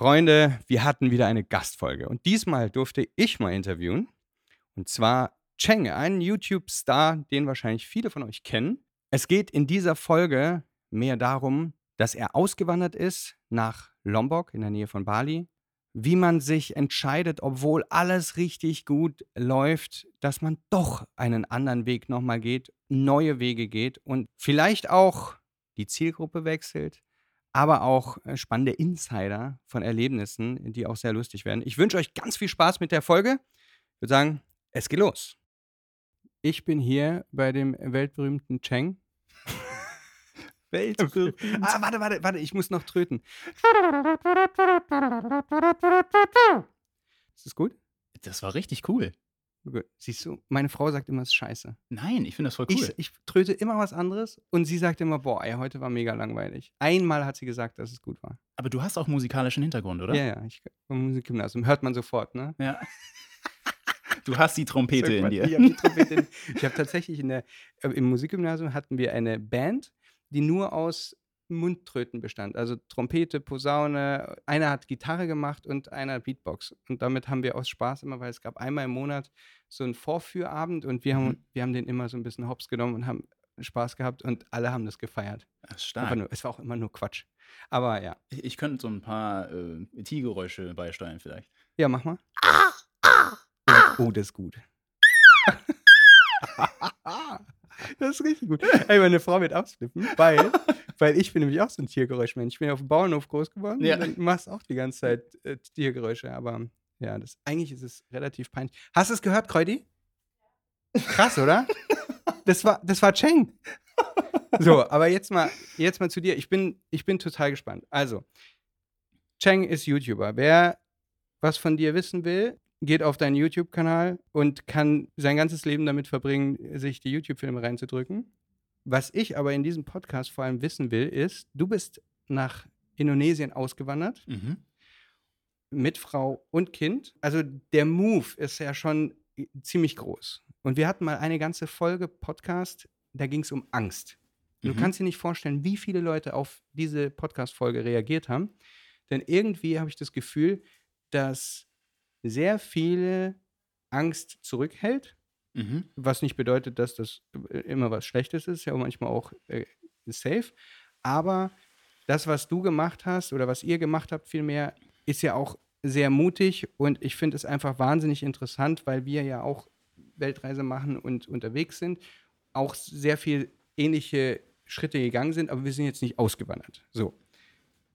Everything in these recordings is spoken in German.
Freunde, wir hatten wieder eine Gastfolge und diesmal durfte ich mal interviewen. Und zwar Cheng, einen YouTube-Star, den wahrscheinlich viele von euch kennen. Es geht in dieser Folge mehr darum, dass er ausgewandert ist nach Lombok in der Nähe von Bali, wie man sich entscheidet, obwohl alles richtig gut läuft, dass man doch einen anderen Weg nochmal geht, neue Wege geht und vielleicht auch die Zielgruppe wechselt, aber auch äh, spannende Insider von Erlebnissen, die auch sehr lustig werden. Ich wünsche euch ganz viel Spaß mit der Folge. Ich würde sagen, es geht los. Ich bin hier bei dem weltberühmten Cheng. weltberühmt. ah, warte, warte, warte, ich muss noch tröten. Ist das gut? Das war richtig cool. Gut. Siehst du, meine Frau sagt immer, es ist scheiße. Nein, ich finde das voll cool. Ich, ich tröte immer was anderes und sie sagt immer, boah, ey, heute war mega langweilig. Einmal hat sie gesagt, dass es gut war. Aber du hast auch musikalischen Hintergrund, oder? Ja, ja, ich, im Musikgymnasium hört man sofort, ne? Ja. Du hast die Trompete in dir. Ich habe die Trompete in, Ich habe tatsächlich in der, äh, im Musikgymnasium hatten wir eine Band, die nur aus Mundtröten bestand. Also Trompete, Posaune, einer hat Gitarre gemacht und einer Beatbox. Und damit haben wir aus Spaß immer, weil es gab einmal im Monat so einen Vorführabend und wir haben, Mhm. wir haben den immer so ein bisschen hops genommen und haben Spaß gehabt und alle haben das gefeiert. Das ist stark. nur, es war auch immer nur Quatsch. Aber ja. Ich, ich könnte so ein paar äh, Tiergeräusche beisteuern vielleicht. Ja, mach mal. Oh, das ist gut. Das ist richtig gut. Ey, meine Frau wird abflippen, weil, weil ich bin nämlich auch so ein Tiergeräuschmensch. Ich bin ja auf dem Bauernhof groß geworden Ja. und machst auch die ganze Zeit äh, Tiergeräusche. Aber ja, das, eigentlich ist es relativ peinlich. Hast du es gehört, Kreudi? Krass, oder? Das war, das war Cheng. So, aber jetzt mal, jetzt mal zu dir. Ich bin, ich bin total gespannt. Also, Cheng ist YouTuber. Wer was von dir wissen will, geht auf deinen YouTube-Kanal und kann sein ganzes Leben damit verbringen, sich die YouTube-Filme reinzudrücken. Was ich aber in diesem Podcast vor allem wissen will, ist, du bist nach Indonesien ausgewandert Mhm. mit Frau und Kind. Also der Move ist ja schon ziemlich groß. Und wir hatten mal eine ganze Folge Podcast, da ging es um Angst. Mhm. Du kannst dir nicht vorstellen, wie viele Leute auf diese Podcast-Folge reagiert haben. Denn irgendwie habe ich das Gefühl, dass sehr viele Angst zurückhält, Mhm. was nicht bedeutet, dass das äh, immer was Schlechtes ist, ja manchmal auch äh, safe. Aber das, was du gemacht hast oder was ihr gemacht habt, vielmehr, ist ja auch sehr mutig und ich finde es einfach wahnsinnig interessant, weil wir ja auch Weltreise machen und unterwegs sind, auch sehr viel ähnliche Schritte gegangen sind, aber wir sind jetzt nicht ausgewandert. So.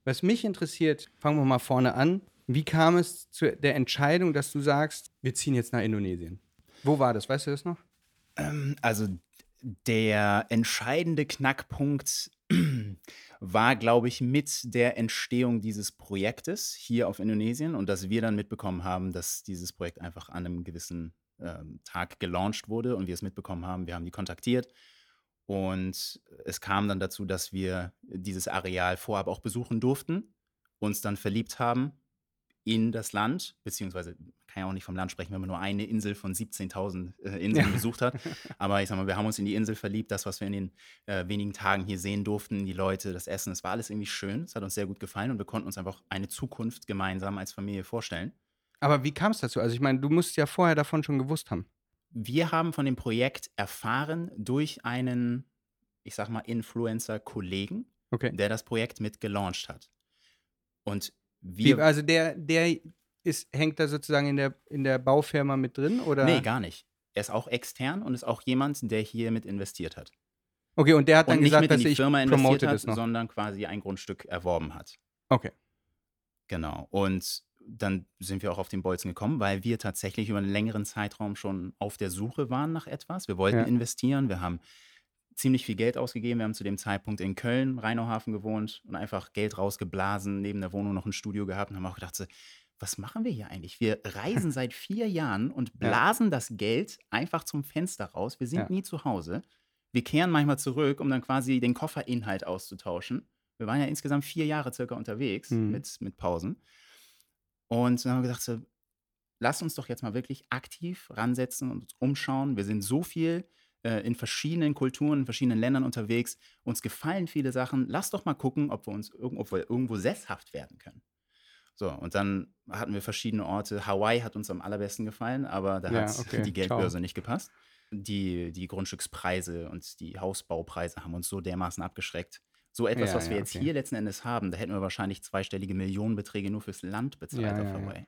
Was mich interessiert, fangen wir mal vorne an. Wie kam es zu der Entscheidung, dass du sagst, wir ziehen jetzt nach Indonesien? Wo war das? Weißt du das noch? Ähm, also der entscheidende Knackpunkt war, glaube ich, mit der Entstehung dieses Projektes hier auf Indonesien und dass wir dann mitbekommen haben, dass dieses Projekt einfach an einem gewissen ähm, Tag gelauncht wurde und wir es mitbekommen haben. Wir haben die kontaktiert und es kam dann dazu, dass wir dieses Areal vorab auch besuchen durften, uns dann verliebt haben in das Land, beziehungsweise kann ja auch nicht vom Land sprechen, wenn man nur eine Insel von 17.000 äh, Inseln Ja. besucht hat. Aber ich sag mal, wir haben uns in die Insel verliebt, das, was wir in den äh, wenigen Tagen hier sehen durften, die Leute, das Essen, es war alles irgendwie schön, es hat uns sehr gut gefallen und wir konnten uns einfach eine Zukunft gemeinsam als Familie vorstellen. Aber wie kam es dazu? Also ich meine, du musst ja vorher davon schon gewusst haben. Wir haben von dem Projekt erfahren durch einen, ich sag mal, Influencer-Kollegen, Okay. der das Projekt mit gelauncht hat. Und Wie, wir. also der, der ist, hängt da sozusagen in der, in der Baufirma mit drin? Oder? nee, gar nicht. Er ist auch extern und ist auch jemand, der hier mit investiert hat. Okay, und der hat dann und gesagt, dass die Firma investiert hat, sondern quasi ein Grundstück erworben hat. Okay. Genau. Und dann sind wir auch auf den Bolzen gekommen, weil wir tatsächlich über einen längeren Zeitraum schon auf der Suche waren nach etwas. Wir wollten Ja. investieren. Wir haben ziemlich viel Geld ausgegeben. Wir haben zu dem Zeitpunkt in Köln, Rheinauhafen gewohnt und einfach Geld rausgeblasen, neben der Wohnung noch ein Studio gehabt und haben auch gedacht, so, was machen wir hier eigentlich? Wir reisen seit vier Jahren und blasen das Geld einfach zum Fenster raus. Wir sind Ja. nie zu Hause. Wir kehren manchmal zurück, um dann quasi den Kofferinhalt auszutauschen. Wir waren ja insgesamt vier Jahre circa unterwegs Mhm. mit, mit Pausen. Und dann haben wir gedacht, so, lass uns doch jetzt mal wirklich aktiv ransetzen und uns umschauen. Wir sind so viel äh, in verschiedenen Kulturen, in verschiedenen Ländern unterwegs. Uns gefallen viele Sachen. Lass doch mal gucken, ob wir uns irgendwo, ob wir irgendwo sesshaft werden können. So, und dann hatten wir verschiedene Orte. Hawaii hat uns am allerbesten gefallen, aber da Ja, hat okay, die Geldbörse ciao. nicht gepasst. Die, die Grundstückspreise und die Hausbaupreise haben uns so dermaßen abgeschreckt. So etwas, Ja, was wir ja, jetzt okay. hier letzten Endes haben, da hätten wir wahrscheinlich zweistellige Millionenbeträge nur fürs Land bezahlt auf. Hawaii.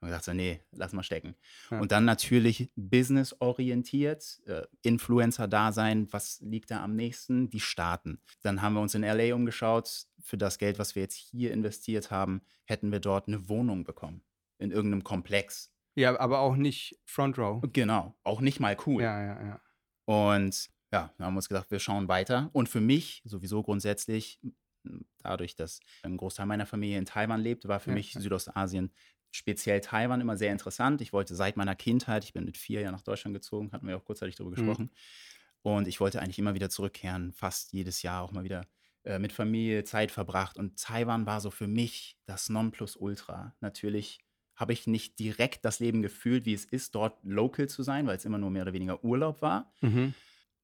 Und gesagt so, nee, lass mal stecken. Ja. Und dann natürlich businessorientiert, äh, Influencer-Dasein, was liegt da am nächsten? Die Staaten. Dann haben wir uns in LA umgeschaut. Für das Geld, was wir jetzt hier investiert haben, hätten wir dort eine Wohnung bekommen. In irgendeinem Komplex. Ja, aber auch nicht Front Row. Genau, auch nicht mal cool. Ja, ja, ja. Und ja, dann haben wir uns gedacht, wir schauen weiter. Und für mich sowieso grundsätzlich, dadurch, dass ein Großteil meiner Familie in Taiwan lebt, war für Ja, mich. Südostasien, speziell Taiwan, immer sehr interessant. Ich wollte seit meiner Kindheit, ich bin mit vier Jahren nach Deutschland gezogen, hatten wir auch kurzzeitig darüber Mhm. gesprochen. Und ich wollte eigentlich immer wieder zurückkehren, fast jedes Jahr auch mal wieder äh, mit Familie Zeit verbracht. Und Taiwan war so für mich das Nonplusultra. Natürlich habe ich nicht direkt das Leben gefühlt, wie es ist, dort local zu sein, weil es immer nur mehr oder weniger Urlaub war. Mhm.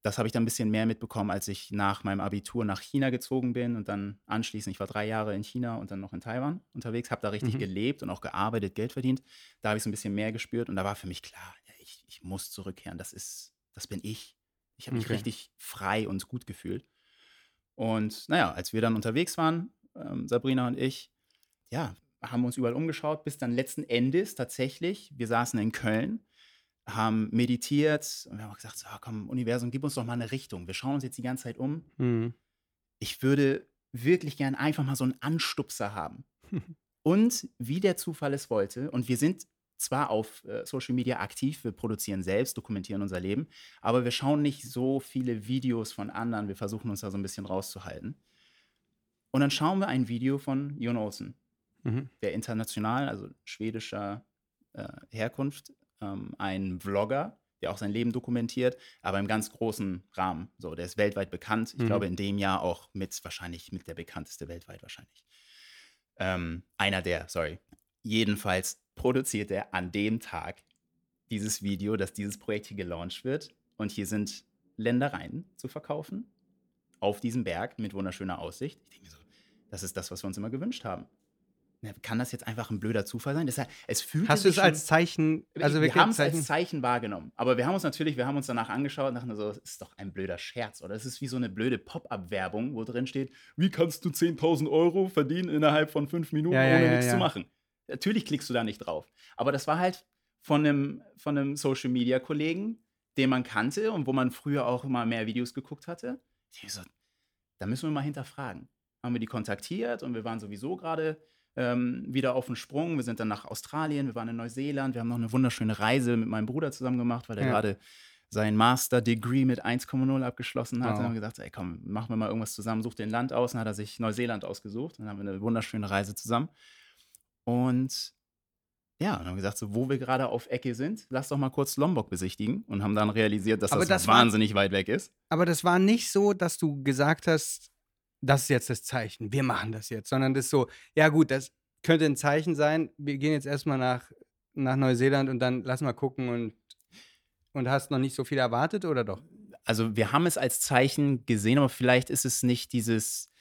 Das habe ich dann ein bisschen mehr mitbekommen, als ich nach meinem Abitur nach China gezogen bin und dann anschließend, ich war drei Jahre in China und dann noch in Taiwan unterwegs, habe da richtig Mhm. gelebt und auch gearbeitet, Geld verdient. Da habe ich so ein bisschen mehr gespürt und da war für mich klar, ja, ich, ich muss zurückkehren, das ist, das bin ich. Ich habe mich Okay. richtig frei und gut gefühlt. Und naja, als wir dann unterwegs waren, ähm, Sabrina und ich, ja, haben uns überall umgeschaut, bis dann letzten Endes tatsächlich, wir saßen in Köln, haben meditiert und wir haben auch gesagt, so, ah, komm, Universum, gib uns doch mal eine Richtung. Wir schauen uns jetzt die ganze Zeit um. Mhm. Ich würde wirklich gern einfach mal so einen Anstupser haben. Und wie der Zufall es wollte, und wir sind zwar auf äh, Social Media aktiv, wir produzieren selbst, dokumentieren unser Leben, aber wir schauen nicht so viele Videos von anderen, wir versuchen uns da so ein bisschen rauszuhalten. Und dann schauen wir ein Video von Jon Olsen, Mhm. der international, also schwedischer äh, Herkunft, ähm, ein Vlogger, der auch sein Leben dokumentiert, aber im ganz großen Rahmen. So, der ist weltweit bekannt. Ich Mhm. glaube, in dem Jahr auch mit wahrscheinlich mit der bekannteste weltweit wahrscheinlich. Ähm, einer der, sorry. Jedenfalls produziert er an dem Tag dieses Video, dass dieses Projekt hier gelauncht wird. Und hier sind Ländereien zu verkaufen auf diesem Berg mit wunderschöner Aussicht. Ich denke mir so, das ist das, was wir uns immer gewünscht haben. Na, Kann das jetzt einfach ein blöder Zufall sein? Das, es fühlt Hast du es als Zeichen, also wir haben es Zeichen? als Zeichen wahrgenommen. Aber wir haben uns natürlich, wir haben uns danach angeschaut und dachten so, das ist doch ein blöder Scherz. Oder es ist wie so eine blöde Pop-Up-Werbung, wo drin steht, wie kannst du 10.000 Euro verdienen innerhalb von fünf Minuten, Ja, ohne ja, nichts ja. zu machen. Natürlich klickst du da nicht drauf. Aber das war halt von einem, von einem Social-Media-Kollegen, den man kannte und wo man früher auch immer mehr Videos geguckt hatte. Ich so, da müssen wir mal hinterfragen. Haben wir die kontaktiert und wir waren sowieso gerade ähm, wieder auf dem Sprung. Wir sind dann nach Australien, wir waren in Neuseeland, wir haben noch eine wunderschöne Reise mit meinem Bruder zusammen gemacht, weil er Ja. gerade sein Master-Degree mit 1,0 abgeschlossen hat. Wow. Dann haben wir gesagt, ey komm, machen wir mal irgendwas zusammen, such den Land aus. Dann hat er sich Neuseeland ausgesucht. Dann haben wir eine wunderschöne Reise zusammen. Und ja, dann haben wir gesagt, so, wo wir gerade auf Ecke sind, lass doch mal kurz Lombok besichtigen und haben dann realisiert, dass das, das war- wahnsinnig weit weg ist. Aber das war nicht so, dass du gesagt hast, das ist jetzt das Zeichen, wir machen das jetzt, sondern das ist so, ja gut, das könnte ein Zeichen sein, wir gehen jetzt erstmal nach, nach Neuseeland und dann lass mal gucken und, und hast noch nicht so viel erwartet oder doch? also wir haben es als Zeichen gesehen, aber vielleicht ist es nicht dieses,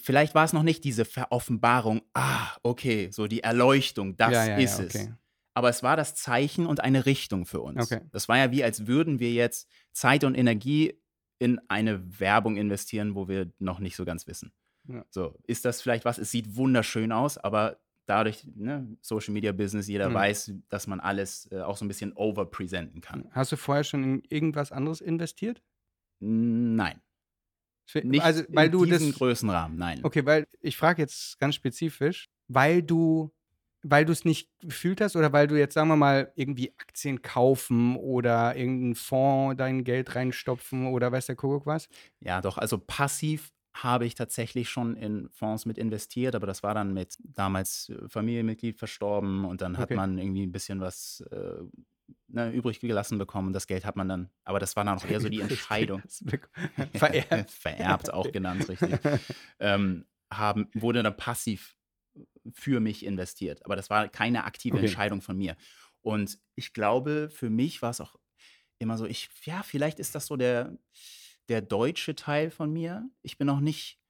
vielleicht war es noch nicht diese Veroffenbarung, ah, okay, so die Erleuchtung, das ja, ja, ist ja, es. okay. Aber es war das Zeichen und eine Richtung für uns. Okay. Das war ja wie, als würden wir jetzt Zeit und Energie in eine Werbung investieren, wo wir noch nicht so ganz wissen. Ja. So, ist das vielleicht was? Es sieht wunderschön aus, aber dadurch, ne, Social Media Business, jeder Mhm. weiß, dass man alles äh, auch so ein bisschen overpräsenten kann. Hast du vorher schon in irgendwas anderes investiert? Nein. Nicht also, weil in du diesem das. Größenrahmen, nein. Okay, weil ich frage jetzt ganz spezifisch, weil du weil du es nicht gefühlt hast oder weil du jetzt, sagen wir mal, irgendwie Aktien kaufen oder irgendeinen Fonds dein Geld reinstopfen oder weiß der Kuckuck was? Ja, doch, also passiv habe ich tatsächlich schon in Fonds mit investiert, aber das war dann mit damals äh, Familienmitglied verstorben und dann hat Okay. man irgendwie ein bisschen was äh, ne, übrig gelassen bekommen. Das Geld hat man dann, aber das war dann auch eher so die Entscheidung. Vererbt. Vererbt auch genannt, richtig. ähm, haben, wurde dann passiv für mich investiert. Aber das war keine aktive Okay. Entscheidung von mir. Und ich glaube, für mich war es auch immer so, ich, ja, vielleicht ist das so der, der deutsche Teil von mir. Ich bin auch nicht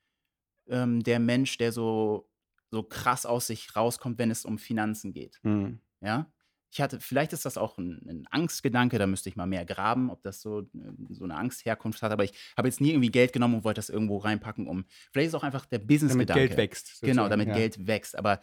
ähm, der Mensch, der so, so krass aus sich rauskommt, wenn es um Finanzen geht. Mhm. Ja. Ich hatte, vielleicht ist das auch ein, ein Angstgedanke, da müsste ich mal mehr graben, ob das so, so eine Angstherkunft hat. Aber ich habe jetzt nie irgendwie Geld genommen und wollte das irgendwo reinpacken, um. Vielleicht ist auch einfach der Damit Business-Gedanke. Geld wächst. Genau, sozusagen, damit ja. Geld wächst. Aber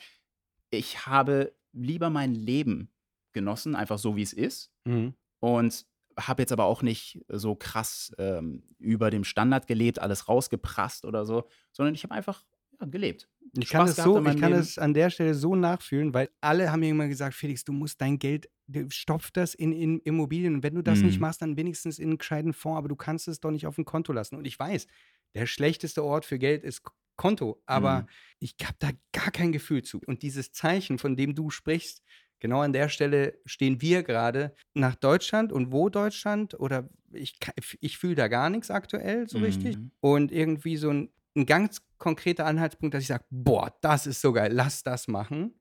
ich habe lieber mein Leben genossen, einfach so wie es ist. Mhm. Und habe jetzt aber auch nicht so krass ähm, über dem Standard gelebt, alles rausgeprasst oder so, sondern ich habe einfach gelebt. Ich kann, Spaß es gehabt so, ich kann es an der Stelle so nachfühlen, weil alle haben mir immer gesagt, Felix, du musst dein Geld, du stopf das in, in Immobilien und wenn du das nicht Mhm. machst, dann wenigstens in einen gescheiten Fonds, aber du kannst es doch nicht auf dem Konto lassen. Und ich weiß, der schlechteste Ort für Geld ist Konto, aber Mhm. ich habe da gar kein Gefühl zu. Und dieses Zeichen, von dem du sprichst, genau an der Stelle stehen wir gerade nach Deutschland und wo Deutschland oder ich, ich fühle da gar nichts aktuell so richtig Mhm. und irgendwie so ein, ein ganz konkreter Anhaltspunkt, dass ich sage, boah, das ist so geil, lass das machen.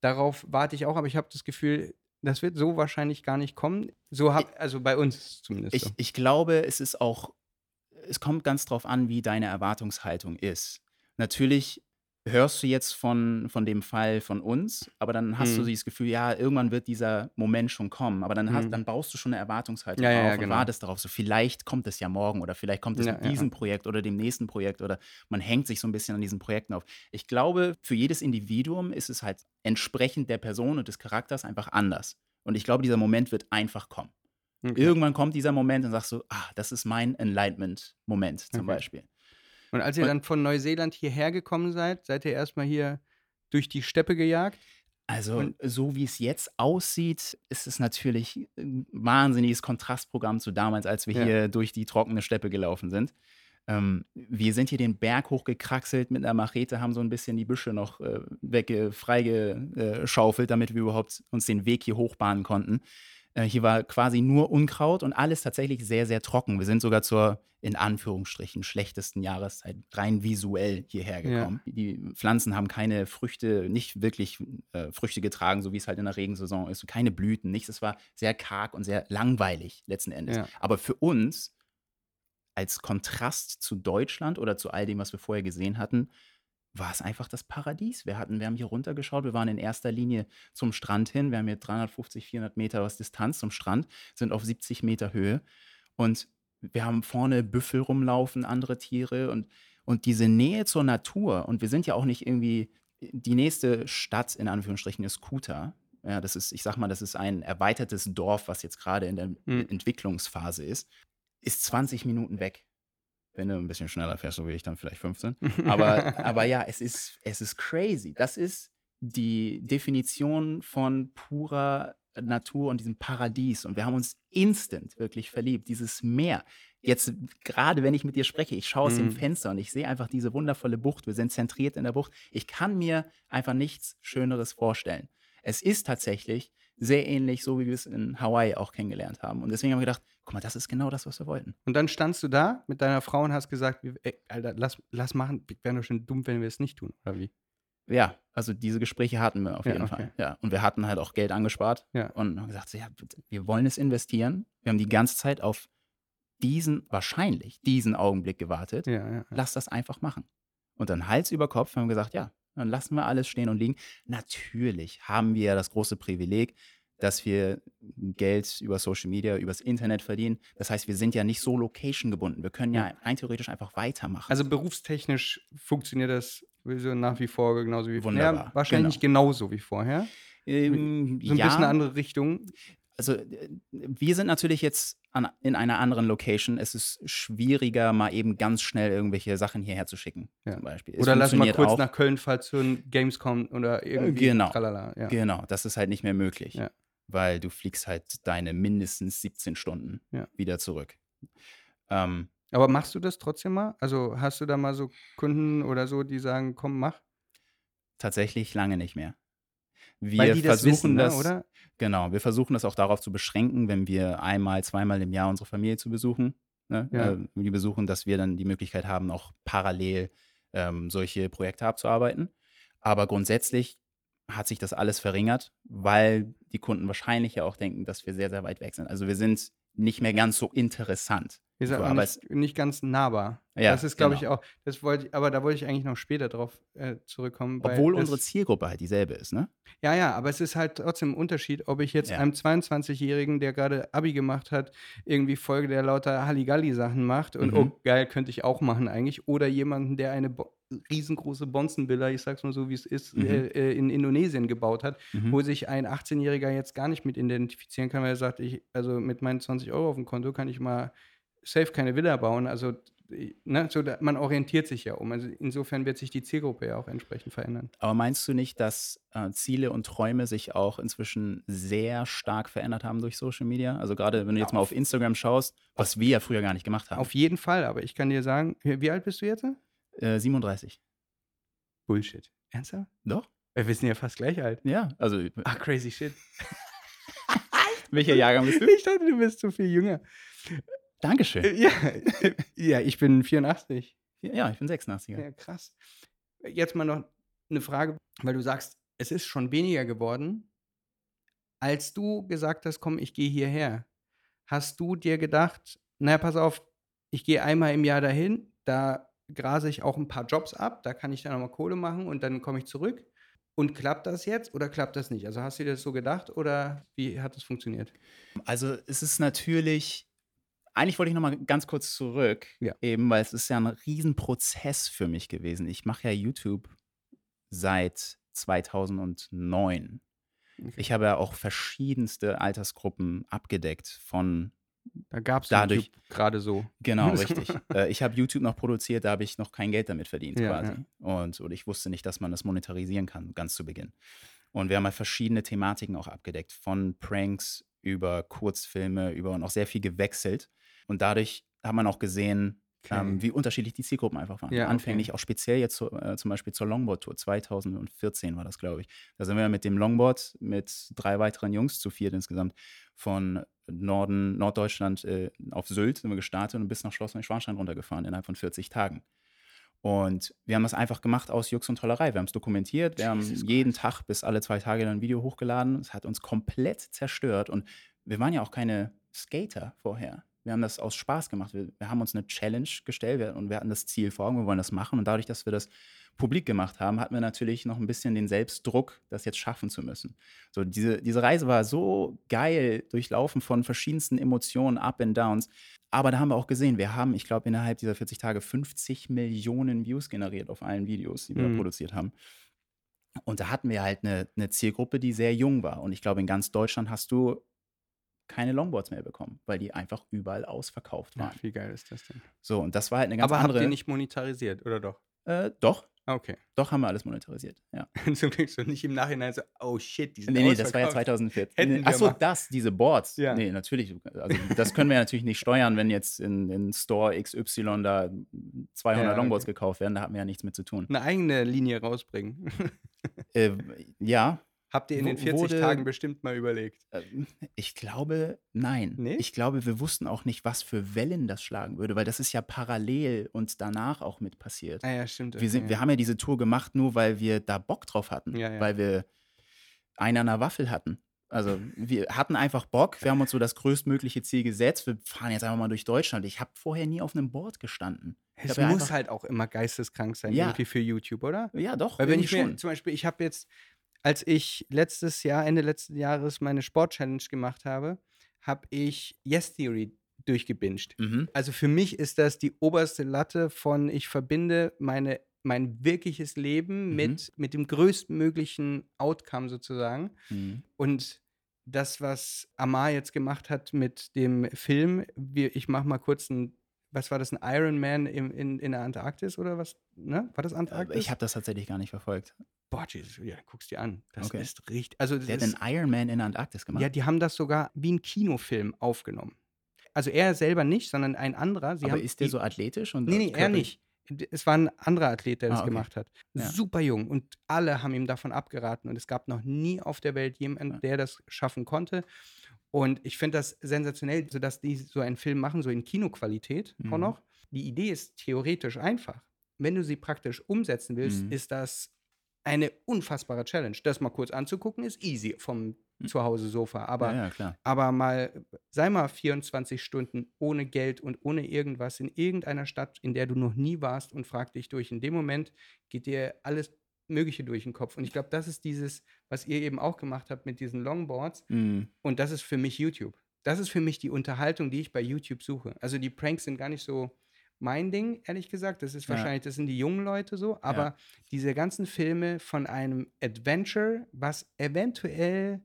Darauf warte ich auch, aber ich habe das Gefühl, das wird so wahrscheinlich gar nicht kommen. So hab, also bei uns zumindest. Ich, so. ich glaube, es ist auch, es kommt ganz drauf an, wie deine Erwartungshaltung ist. Natürlich hörst du jetzt von, von dem Fall von uns, aber dann hast du Mhm. dieses Gefühl, ja, irgendwann wird dieser Moment schon kommen. Aber dann, hast, Mhm. dann baust du schon eine Erwartungshaltung Ja, auf ja, und genau. wartest darauf. So, vielleicht kommt es ja morgen oder vielleicht kommt es Ja, mit diesem. Projekt oder dem nächsten Projekt oder man hängt sich so ein bisschen an diesen Projekten auf. Ich glaube, für jedes Individuum ist es halt entsprechend der Person und des Charakters einfach anders. Und ich glaube, dieser Moment wird einfach kommen. Okay. Irgendwann kommt dieser Moment und sagst du, ah, das ist mein Enlightenment-Moment zum Okay. Beispiel. Und als ihr Und- dann von Neuseeland hierher gekommen seid, seid ihr erstmal hier durch die Steppe gejagt? Also, Und- so wie es jetzt aussieht, ist es natürlich ein wahnsinniges Kontrastprogramm zu damals, als wir Ja. hier durch die trockene Steppe gelaufen sind. Ähm, wir sind hier den Berg hochgekraxelt mit einer Machete, haben so ein bisschen die Büsche noch äh, wegge freigeschaufelt, damit wir überhaupt uns den Weg hier hochbahnen konnten. Äh, hier war quasi nur Unkraut und alles tatsächlich sehr, sehr trocken. Wir sind sogar zur, in Anführungsstrichen, schlechtesten Jahreszeit rein visuell hierher Ja. gekommen. Die Pflanzen haben keine Früchte, nicht wirklich äh, Früchte getragen, so wie es halt in der Regensaison ist. Keine Blüten, nichts. Es war sehr karg und sehr langweilig letzten Endes. Ja. Aber für uns, als Kontrast zu Deutschland oder zu all dem, was wir vorher gesehen hatten, war es einfach das Paradies. Wir, hatten, wir haben hier runtergeschaut, wir waren in erster Linie zum Strand hin. Wir haben hier 350, 400 Meter was Distanz zum Strand, sind auf 70 Meter Höhe. Und wir haben vorne Büffel rumlaufen, andere Tiere und, und diese Nähe zur Natur. Und wir sind ja auch nicht irgendwie, die nächste Stadt in Anführungsstrichen ist Kuta. Ja, das ist, ich sag mal, das ist ein erweitertes Dorf, was jetzt gerade in der Mhm. Entwicklungsphase ist, ist 20 Minuten weg. Wenn du ein bisschen schneller fährst, so wie ich, dann vielleicht 15. Aber, aber ja, es ist, es ist crazy. Das ist die Definition von purer Natur und diesem Paradies. Und wir haben uns instant wirklich verliebt. Dieses Meer. Jetzt, gerade wenn ich mit dir spreche, ich schaue aus dem Mhm. Fenster und ich sehe einfach diese wundervolle Bucht. Wir sind zentriert in der Bucht. Ich kann mir einfach nichts Schöneres vorstellen. Es ist tatsächlich sehr ähnlich, so wie wir es in Hawaii auch kennengelernt haben. Und deswegen haben wir gedacht, guck mal, das ist genau das, was wir wollten. Und dann standst du da mit deiner Frau und hast gesagt, wir- ey, Alter, lass, lass machen, wäre doch schon dumm, wenn wir es nicht tun, oder wie? Ja, also diese Gespräche hatten wir auf Ja, jeden okay. Fall. Ja, und wir hatten halt auch Geld angespart Ja. und haben gesagt, ja, wir wollen es investieren. Wir haben die ganze Zeit auf diesen, wahrscheinlich diesen Augenblick gewartet. Ja. Lass das einfach machen. Und dann Hals über Kopf haben wir gesagt, ja, dann lassen wir alles stehen und liegen. Natürlich haben wir ja das große Privileg, dass wir Geld über Social Media, übers Internet verdienen. Das heißt, wir sind ja nicht so location gebunden. Wir können ja rein theoretisch einfach weitermachen. Also berufstechnisch funktioniert das sowieso nach wie vor genauso wie Wunderbar, vorher. Wahrscheinlich nicht genauso wie vorher. Ähm, So ein ja, bisschen eine andere Richtung. also äh, wir sind natürlich jetzt an, in einer anderen Location. Es ist schwieriger, mal eben ganz schnell irgendwelche Sachen hierher zu schicken, Ja. zum Beispiel. Es Oder lass mal kurz auch. nach Köln, falls so ein Gamescom oder irgendwie Genau. tralala. Ja. Genau, das ist halt nicht mehr möglich, Ja. weil du fliegst halt deine mindestens 17 Stunden wieder zurück. Ähm, Aber machst du das trotzdem mal? Also hast du da mal so Kunden oder so, die sagen, komm, mach? tatsächlich lange nicht mehr. Wir die das versuchen wissen, ne, das, oder? genau, wir versuchen das auch darauf zu beschränken, wenn wir einmal, zweimal im Jahr unsere Familie zu besuchen, ne, Ja. äh, die besuchen, dass wir dann die Möglichkeit haben, auch parallel ähm, solche Projekte abzuarbeiten. Aber grundsätzlich hat sich das alles verringert, weil die Kunden wahrscheinlich ja auch denken, dass wir sehr, sehr weit weg sind. Also wir sind nicht mehr ganz so interessant. Seid So, auch aber nicht, nicht ganz nahbar. Ja, das ist, glaube ich, genau. auch, das wollte ich, aber da wollte ich eigentlich noch später drauf äh, zurückkommen. Obwohl unsere Zielgruppe halt dieselbe ist, ne? Ja, ja, aber es ist halt trotzdem ein Unterschied, ob ich jetzt Ja. einem 22-Jährigen, der gerade Abi gemacht hat, irgendwie Folge, der lauter Halligalli-Sachen macht und Mhm. oh, geil, könnte ich auch machen eigentlich. Oder jemanden, der eine Bo riesengroße Bonzenvilla, ich sag's mal so, wie es ist, Mhm. äh, äh, in Indonesien gebaut hat, Mhm. wo sich ein 18-Jähriger jetzt gar nicht mit identifizieren kann, weil er sagt, ich, also mit meinen 20 Euro auf dem Konto kann ich mal safe keine Villa bauen. Also, ne, so, man orientiert sich ja um. Also insofern wird sich die Zielgruppe ja auch entsprechend verändern. Aber meinst du nicht, dass äh, Ziele und Träume sich auch inzwischen sehr stark verändert haben durch Social Media? Also gerade wenn du jetzt mal auf Instagram schaust, was wir ja früher gar nicht gemacht haben. Auf jeden Fall, aber ich kann dir sagen, wie alt bist du jetzt? äh, 37. Bullshit. Ernsthaft? Doch? Wir sind ja fast gleich alt. Ja, also Ach, crazy shit. welcher Jahrgang bist du? Ich dachte, du bist so viel jünger. Dankeschön. Ja, ja ich bin 84. Ja, ich bin 86er. Ja, krass. Jetzt mal noch eine Frage, weil du sagst, es ist schon weniger geworden. Als du gesagt hast, komm, ich gehe hierher, hast du dir gedacht, naja, pass auf, ich gehe einmal im Jahr dahin, da grase ich auch ein paar Jobs ab, da kann ich dann nochmal Kohle machen und dann komme ich zurück. Und klappt das jetzt oder klappt das nicht? Also hast du dir das so gedacht oder wie hat das funktioniert? Also es ist natürlich, eigentlich wollte ich noch mal ganz kurz zurück, Ja. eben weil es ist ja ein Riesenprozess für mich gewesen. Ich mache ja YouTube seit 2009. Okay. Ich habe ja auch verschiedenste Altersgruppen abgedeckt von Da gab es dadurch- gerade so. Genau, richtig. äh, ich habe YouTube noch produziert, da habe ich noch kein Geld damit verdient Ja, quasi. Und, und ich wusste nicht, dass man das monetarisieren kann, ganz zu Beginn. Und wir haben halt verschiedene Thematiken auch abgedeckt, von Pranks über Kurzfilme, über und auch sehr viel gewechselt. Und dadurch hat man auch gesehen, Okay. ähm, wie unterschiedlich die Zielgruppen einfach waren. Ja, okay. Anfänglich auch speziell jetzt zu, äh, zum Beispiel zur Longboard-Tour, 2014 war das, glaube ich. Da sind wir mit dem Longboard mit drei weiteren Jungs, zu viert insgesamt, von Norden, Norddeutschland äh, auf Sylt sind wir gestartet und bis nach Schloss Neuschwanstein runtergefahren innerhalb von 40 Tagen. Und wir haben das einfach gemacht aus Jux und Tollerei. Wir haben es dokumentiert, wir Jesus haben jeden Tag bis alle zwei Tage dann ein Video hochgeladen. Es hat uns komplett zerstört. Und wir waren ja auch keine Skater vorher. Wir haben das aus Spaß gemacht. Wir, wir haben uns eine Challenge gestellt und wir hatten das Ziel vor Augen, wir wollen das machen. Und dadurch, dass wir das publik gemacht haben, hatten wir natürlich noch ein bisschen den Selbstdruck, das jetzt schaffen zu müssen. So, diese, diese Reise war so geil, durchlaufen von verschiedensten Emotionen, Up and Downs. Aber da haben wir auch gesehen, wir haben, ich glaube, innerhalb dieser 40 Tage 50 Millionen Views generiert auf allen Videos, die wir Mhm. produziert haben. Und da hatten wir halt eine, eine Zielgruppe, die sehr jung war. Und ich glaube, in ganz Deutschland hast du keine Longboards mehr bekommen, weil die einfach überall ausverkauft waren. Ach, wie geil ist das denn? So, und das war halt eine ganz Aber habt andere. ihr nicht monetarisiert, oder doch? Äh, doch, Ah, Okay. doch haben wir alles monetarisiert. Ja. so denkst du nicht im Nachhinein so, oh shit, die sind Nee, nee, das war ja ausverkauft. 2014. Hätten wir Achso, das, diese Boards. Ja. Nee, natürlich. Also, das können wir natürlich nicht steuern, wenn jetzt in, in Store XY da 200 Ja, Longboards okay. gekauft werden. Da hatten wir ja nichts mit zu tun. Eine eigene Linie rausbringen. Äh, ja, Habt ihr in den Wo- 40 wurde- Tagen bestimmt mal überlegt. ähm, ich glaube, nein. Nee? Ich glaube, wir wussten auch nicht, was für Wellen das schlagen würde, weil das ist ja parallel und danach auch mit passiert. Ah ja, stimmt. Wir, sind, wir haben ja diese Tour gemacht, nur weil wir da Bock drauf hatten. Ja, ja. Weil wir einen an der Waffel hatten. Also wir hatten einfach Bock, wir haben uns so das größtmögliche Ziel gesetzt. Wir fahren jetzt einfach mal durch Deutschland. Ich habe vorher nie auf einem Board gestanden. Es ja muss halt auch immer geisteskrank sein, Ja. irgendwie für YouTube, oder? Ja, doch. Weil wenn ich mir, zum Beispiel, ich habe jetzt, als ich letztes Jahr, Ende letzten Jahres meine Sport-Challenge gemacht habe, habe ich Yes Theory durchgebinged. Mhm. Also für mich ist das die oberste Latte von, ich verbinde meine, mein wirkliches Leben Mhm. mit, mit dem größtmöglichen Outcome sozusagen. Mhm. Und das, was Amar jetzt gemacht hat mit dem Film, wir, ich mache mal kurz ein, was war das, ein Ironman im, in, in der Antarktis oder was? Ne? War das Antarktis? Ich habe das tatsächlich gar nicht verfolgt. Boah, Jesus, ja, guck's dir an. Das Okay. ist richtig. Also, das Der hat einen Ironman in der Antarktis gemacht. ja, die haben das sogar wie ein Kinofilm aufgenommen. Also er selber nicht, sondern ein anderer. Sie Aber ist der die, so athletisch? Und Nee, nee, er nicht. Es war ein anderer Athlet, der das Ah, okay. gemacht hat. Ja. Super jung. Und alle haben ihm davon abgeraten. Und es gab noch nie auf der Welt jemanden, Ja. der das schaffen konnte. Und ich finde das sensationell, so dass die so einen Film machen, so in Kinoqualität auch Mhm. noch. Die Idee ist theoretisch einfach. Wenn du sie praktisch umsetzen willst, Mhm. ist das eine unfassbare Challenge. Das mal kurz anzugucken, ist easy vom zu Hause Sofa. Aber, ja, ja, aber mal, sei mal 24 Stunden ohne Geld und ohne irgendwas in irgendeiner Stadt, in der du noch nie warst und frag dich durch. In dem Moment geht dir alles Mögliche durch den Kopf. Und ich glaube, das ist dieses, was ihr eben auch gemacht habt mit diesen Longboards. Mhm. Und das ist für mich YouTube. Das ist für mich die Unterhaltung, die ich bei YouTube suche. Also die Pranks sind gar nicht so mein Ding, ehrlich gesagt. Das ist Ja. wahrscheinlich, das sind die jungen Leute so. Aber diese ganzen Filme von einem Adventure, was eventuell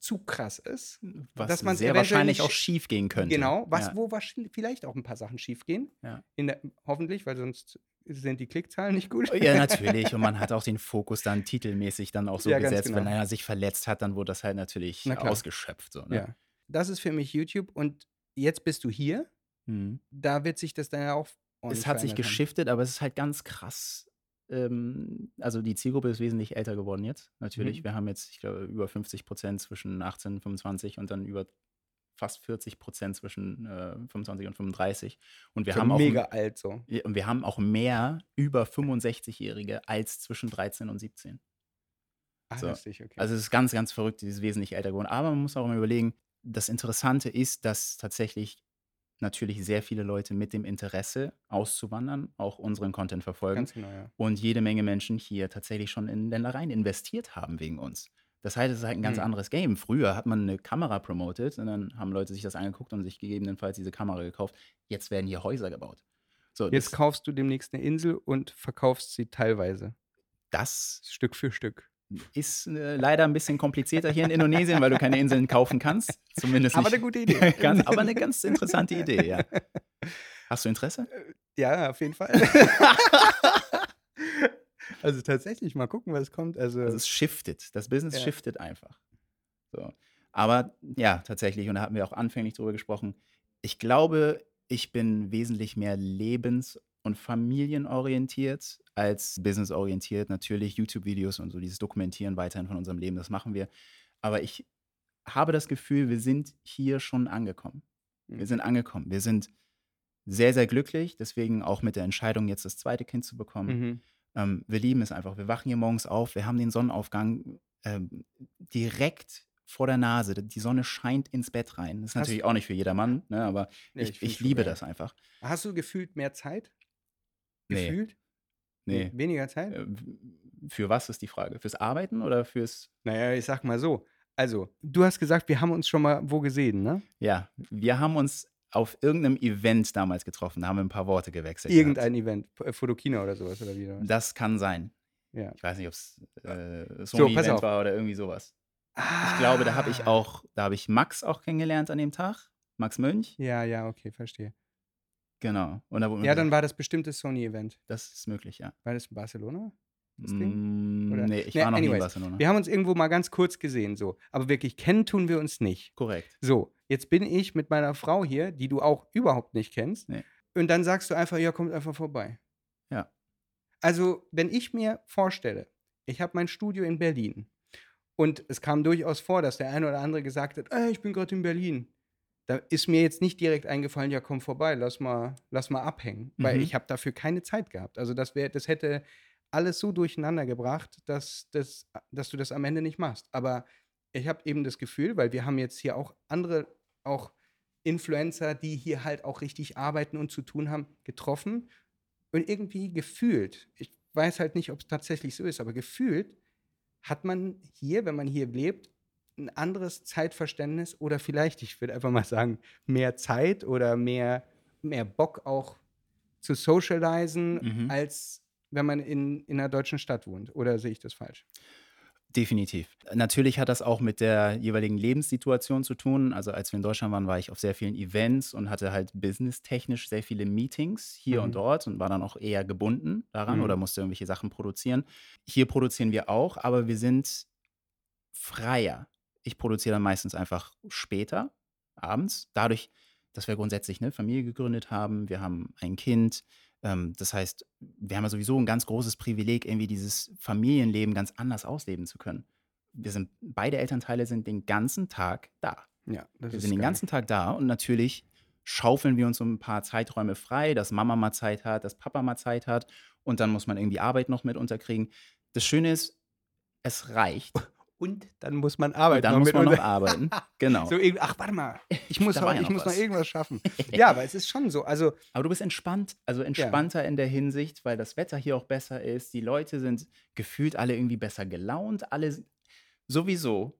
zu krass ist, Was dass man's sehr wahrscheinlich auch schief gehen könnte. Genau, was, ja. wo vielleicht auch ein paar Sachen schief gehen. Ja. Der, hoffentlich, weil sonst sind die Klickzahlen nicht gut. Ja, natürlich. Und man hat auch den Fokus dann titelmäßig dann auch so Ja, gesetzt. Wenn genau. einer sich verletzt hat, dann wurde das halt natürlich Na ausgeschöpft. So, ne? Ja. Das ist für mich YouTube und jetzt bist du hier. Mhm. Da wird sich das dann ja auch. Es hat sich geschiftet, aber es ist halt ganz krass. Ähm, also die Zielgruppe ist wesentlich älter geworden jetzt, natürlich. Mhm. Wir haben jetzt, ich glaube, über 50 Prozent zwischen 18 und 25 und dann über fast 40 Prozent zwischen äh, 25 und 35. Und wir Schon haben auch mega alt so. Und wir haben auch mehr über 65-Jährige als zwischen 13 und 17. Ah, So. lustig, okay. Also es ist ganz, ganz verrückt, die ist wesentlich älter geworden. Aber man muss auch immer überlegen, das Interessante ist, dass tatsächlich natürlich sehr viele Leute mit dem Interesse auszuwandern auch unseren Content verfolgen Ganz genau, ja. und jede Menge Menschen hier tatsächlich schon in Ländereien investiert haben wegen uns. Das heißt, es ist halt ein ganz Hm. anderes Game. Früher hat man eine Kamera promotet und dann haben Leute sich das angeguckt und sich gegebenenfalls diese Kamera gekauft. Jetzt werden hier Häuser gebaut. So, Jetzt kaufst du demnächst eine Insel und verkaufst sie teilweise. das Stück für Stück. Ist äh, leider ein bisschen komplizierter hier in Indonesien, weil du keine Inseln kaufen kannst. Zumindest Aber nicht. eine gute Idee. ganz, aber eine ganz interessante Idee, ja. Hast du Interesse? Ja, auf jeden Fall. also tatsächlich, mal gucken, was kommt. Also, Also es shiftet. Das Business Ja. shiftet einfach. So. Aber ja, tatsächlich, und da hatten wir auch anfänglich drüber gesprochen, ich glaube, ich bin wesentlich mehr lebens- und familienorientiert als businessorientiert. Natürlich YouTube-Videos und so, dieses Dokumentieren weiterhin von unserem Leben, das machen wir. Aber ich habe das Gefühl, wir sind hier schon angekommen. Wir Mhm. sind angekommen. Wir sind sehr, sehr glücklich. Deswegen auch mit der Entscheidung, jetzt das zweite Kind zu bekommen. mhm. Ähm, wir lieben es einfach. Wir wachen hier morgens auf, wir haben den Sonnenaufgang ähm, direkt vor der Nase. Die Sonne scheint ins Bett rein. Das ist Hast- natürlich auch nicht für jedermann, ne, aber Nee, ich, ich ich, liebe geil. das einfach. Hast du gefühlt mehr Zeit? Gefühlt? Nee. Weniger Zeit? Äh, Für was ist die Frage? Fürs Arbeiten oder fürs. Naja, ich sag mal so. Also, du hast gesagt, wir haben uns schon mal wo gesehen, ne? Ja, wir haben uns auf irgendeinem Event damals getroffen, da haben wir ein paar Worte gewechselt. Irgendein Event, F- äh, Fotokina oder sowas oder wie? oder gehabt. Das kann sein. Ja. Ich weiß nicht, ob es äh, pass Sony-Event auf. war oder irgendwie sowas. Ich glaube, da habe ich Ah. auch, da habe ich Max auch kennengelernt an dem Tag. Max Mönch. Ja, ja, okay, verstehe. Genau. Und da Ja, dann war das bestimmte Sony-Event. das ist möglich, ja. War das in Barcelona? das Ding? Mm, Oder- nee, ich Nee, war noch nie in. Barcelona. Wir haben uns irgendwo mal ganz kurz gesehen, so. Aber wirklich kennen tun wir uns nicht. Korrekt. So, jetzt bin ich mit meiner Frau hier, die du auch überhaupt nicht kennst. Nee. Und dann sagst du einfach, ja, kommt einfach vorbei. Ja. Also, wenn ich mir vorstelle, ich habe mein Studio in Berlin und es kam durchaus vor, dass der eine oder andere gesagt hat, ey, ich bin gerade in Berlin. Da ist mir jetzt nicht direkt eingefallen, ja, komm vorbei, lass mal, lass mal abhängen. Weil Mhm. ich habe dafür keine Zeit gehabt. Also, das, wär, das hätte alles so durcheinander gebracht, dass, dass, dass du das am Ende nicht machst. Aber ich habe eben das Gefühl, weil wir haben jetzt hier auch andere, auch Influencer, die hier halt auch richtig arbeiten und zu tun haben, getroffen und irgendwie gefühlt, ich weiß halt nicht, ob es tatsächlich so ist, aber gefühlt hat man hier, wenn man hier lebt, ein anderes Zeitverständnis oder vielleicht, ich würde einfach mal sagen, mehr Zeit oder mehr, mehr Bock auch zu socialisen, Mhm. als wenn man in, in einer deutschen Stadt wohnt. Oder sehe ich das falsch? Definitiv. Natürlich hat das auch mit der jeweiligen Lebenssituation zu tun. Also als wir in Deutschland waren, war ich auf sehr vielen Events und hatte halt businesstechnisch sehr viele Meetings hier Mhm. und dort und war dann auch eher gebunden daran Mhm. oder musste irgendwelche Sachen produzieren. Hier produzieren wir auch, aber wir sind freier. Ich produziere dann meistens einfach später, abends. Dadurch, dass wir grundsätzlich eine Familie gegründet haben, wir haben ein Kind. Ähm, das heißt, wir haben ja sowieso ein ganz großes Privileg, irgendwie dieses Familienleben ganz anders ausleben zu können. Wir sind, beide Elternteile sind den ganzen Tag da. Ja, das Wir sind den geil. ganzen Tag da und natürlich schaufeln wir uns so ein paar Zeiträume frei, dass Mama mal Zeit hat, dass Papa mal Zeit hat und dann muss man irgendwie Arbeit noch mit unterkriegen. Das Schöne ist, es reicht. Und dann muss man arbeiten. dann noch muss man noch arbeiten. Genau. So, ach, warte mal, ich muss, heute, ja ich noch muss noch was. irgendwas schaffen. ja, aber es ist schon so. Also, Aber du bist entspannt, also entspannter in der Hinsicht, weil das Wetter hier auch besser ist. Die Leute sind gefühlt alle irgendwie besser gelaunt. Alle sowieso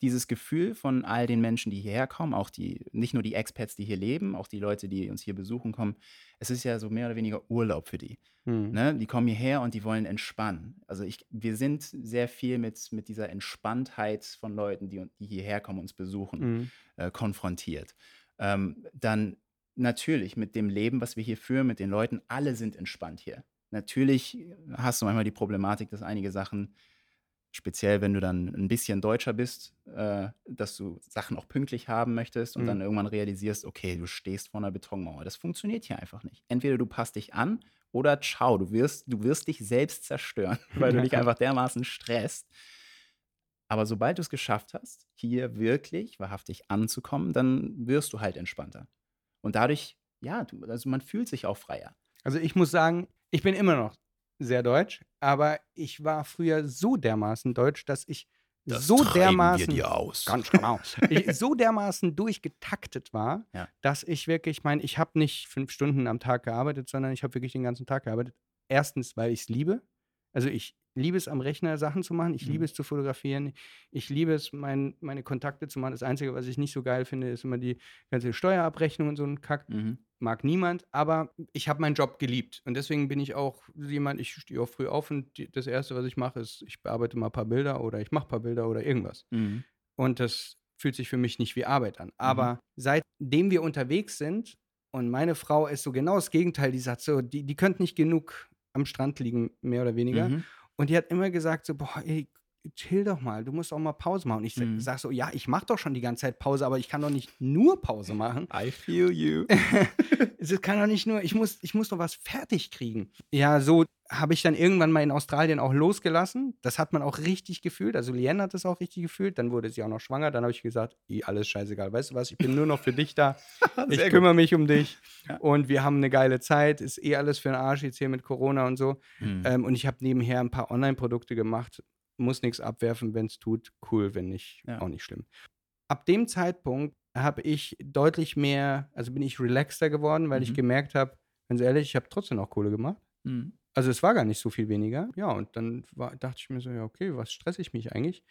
dieses Gefühl von all den Menschen, die hierher kommen, auch die, nicht nur die Expats, die hier leben, auch die Leute, die uns hier besuchen kommen. Es ist ja so mehr oder weniger Urlaub für die. hm. Ne? Die kommen hierher und die wollen entspannen. Also ich, wir sind sehr viel mit, mit dieser Entspanntheit von Leuten, die, die hierher kommen, uns besuchen Hm. äh, konfrontiert. Ähm, dann natürlich mit dem Leben, was wir hier führen, mit den Leuten, alle sind entspannt hier. Natürlich hast du manchmal die Problematik, dass einige Sachen, speziell wenn du dann ein bisschen Deutscher bist, äh, dass du Sachen auch pünktlich haben möchtest und Mhm. dann irgendwann realisierst, okay, du stehst vor einer Betonmauer. Das funktioniert hier einfach nicht. Entweder du passt dich an oder ciao, du wirst, du wirst dich selbst zerstören, weil du dich einfach dermaßen stresst. Aber sobald du es geschafft hast, hier wirklich wahrhaftig anzukommen, dann wirst du halt entspannter. Und dadurch, ja, also man fühlt sich auch freier. Also ich muss sagen, ich bin immer noch sehr deutsch, aber ich war früher so dermaßen deutsch, dass ich so dermaßen aus. ganz genau ich so dermaßen durchgetaktet war, Ja. dass ich wirklich, ich meine, ich habe nicht fünf Stunden am Tag gearbeitet, sondern ich habe wirklich den ganzen Tag gearbeitet. Erstens, weil ich es liebe. Also ich liebe es am Rechner Sachen zu machen, ich Mhm. liebe es zu fotografieren, ich liebe es, mein, meine Kontakte zu machen. Das Einzige, was ich nicht so geil finde, ist immer die ganze Steuerabrechnung und so ein Kack Mhm. mag niemand, aber ich habe meinen Job geliebt. Und deswegen bin ich auch jemand, ich stehe auch früh auf und die, das Erste, was ich mache, ist, ich bearbeite mal ein paar Bilder oder ich mache ein paar Bilder oder irgendwas. Mhm. Und das fühlt sich für mich nicht wie Arbeit an. Aber seitdem wir unterwegs sind und meine Frau ist so genau das Gegenteil, die sagt so, die, die könnte nicht genug am Strand liegen, mehr oder weniger. Mhm. Und die hat immer gesagt so, boah, ey, chill doch mal, du musst auch mal Pause machen. Und ich sag, Mhm. sag so, ja, ich mache doch schon die ganze Zeit Pause, aber ich kann doch nicht nur Pause machen. I feel you. Es kann doch nicht nur, ich muss, ich muss doch was fertig kriegen. Ja, so habe ich dann irgendwann mal in Australien auch losgelassen. Das hat man auch richtig gefühlt. Also Liane hat das auch richtig gefühlt. Dann wurde sie auch noch schwanger. Dann habe ich gesagt, eh, alles scheißegal. Weißt du was, ich bin nur noch für dich da. Ich kümmere mich um dich. Ja. Und wir haben eine geile Zeit. Ist eh alles für den Arsch jetzt hier mit Corona und so. Mhm. Ähm, und ich habe nebenher ein paar Online-Produkte gemacht. Muss nichts abwerfen, wenn es tut. Cool, wenn nicht, Ja. auch nicht schlimm. Ab dem Zeitpunkt habe ich deutlich mehr, also bin ich relaxter geworden, weil ich Mhm. gemerkt habe, ganz ehrlich, ich habe trotzdem noch Kohle gemacht. Mhm. Also es war gar nicht so viel weniger. Ja, und dann war, dachte ich mir so, ja, okay, was stresse ich mich eigentlich?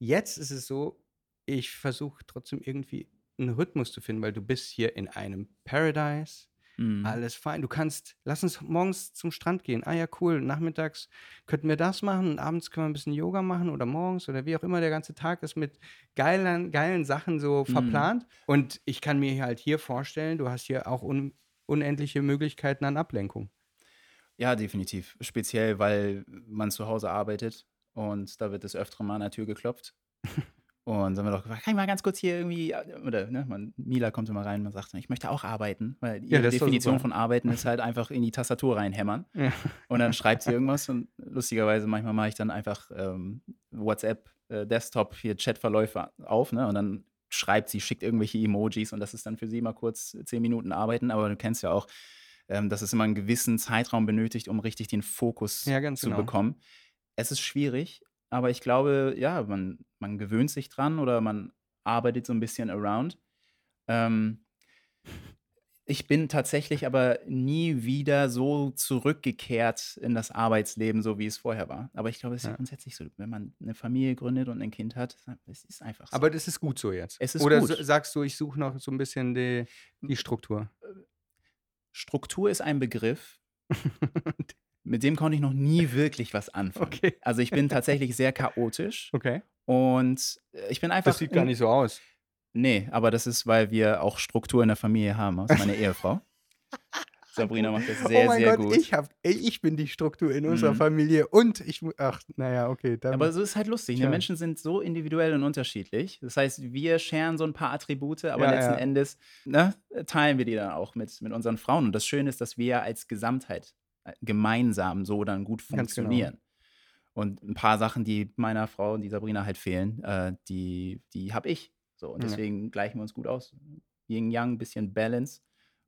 Jetzt ist es so, ich versuche trotzdem irgendwie einen Rhythmus zu finden, weil du bist hier in einem Paradise. Mhm. Alles fein. Du kannst, lass uns morgens zum Strand gehen. Ah ja, cool. Nachmittags könnten wir das machen und abends können wir ein bisschen Yoga machen oder morgens oder wie auch immer. Der ganze Tag ist mit geilen, geilen Sachen so Mhm. verplant. Und ich kann mir halt hier vorstellen, du hast hier auch un, unendliche Möglichkeiten an Ablenkung. Ja, definitiv. Speziell, weil man zu Hause arbeitet und da wird des Öfteren mal an der Tür geklopft. Und dann haben wir doch gefragt, kann ich mal ganz kurz hier irgendwie, oder ne, man, Mila kommt immer rein und sagt, ich möchte auch arbeiten, weil ihre doch Definition von Arbeiten ist halt einfach in die Tastatur reinhämmern. Ja. Und dann schreibt sie irgendwas und lustigerweise manchmal mache ich dann einfach ähm, WhatsApp, äh, Desktop, hier Chatverläufe auf, ne? Und dann schreibt sie, schickt irgendwelche Emojis und das ist dann für sie mal kurz zehn Minuten arbeiten, aber du kennst ja auch, ähm, dass es immer einen gewissen Zeitraum benötigt, um richtig den Fokus Ja, zu genau. bekommen. Es ist schwierig, aber ich glaube, ja, man, man gewöhnt sich dran oder man arbeitet so ein bisschen around. Ähm, ich bin tatsächlich aber nie wieder so zurückgekehrt in das Arbeitsleben, so wie es vorher war. Aber ich glaube, es ist ja grundsätzlich so, wenn man eine Familie gründet und ein Kind hat, es ist einfach so. Aber das ist gut so jetzt. Oder gut. sagst du, ich suche noch so ein bisschen die, die Struktur. Struktur ist ein Begriff, mit dem konnte ich noch nie wirklich was anfangen. okay. Also ich bin tatsächlich sehr chaotisch Okay. und äh, ich bin einfach. Das sieht gar nicht so aus. Nee, aber das ist, weil wir auch Struktur in der Familie haben. Das ist meine Ehefrau. Sabrina macht das sehr, oh mein sehr Gott, gut. Ich, hab, ich bin die Struktur in unserer Mhm. Familie und ich, ach, naja, okay. Dann, Aber so ist halt lustig. Ne? Menschen sind so individuell und unterschiedlich. Das heißt, wir scheren so ein paar Attribute, aber Ja, letzten ja. Endes ne, teilen wir die dann auch mit, mit unseren Frauen. Und das Schöne ist, dass wir als Gesamtheit gemeinsam so dann gut genau. funktionieren. Und ein paar Sachen, die meiner Frau, die Sabrina halt fehlen, äh, die, die habe ich. So, und Ja. deswegen gleichen wir uns gut aus. Yin Yang, bisschen Balance.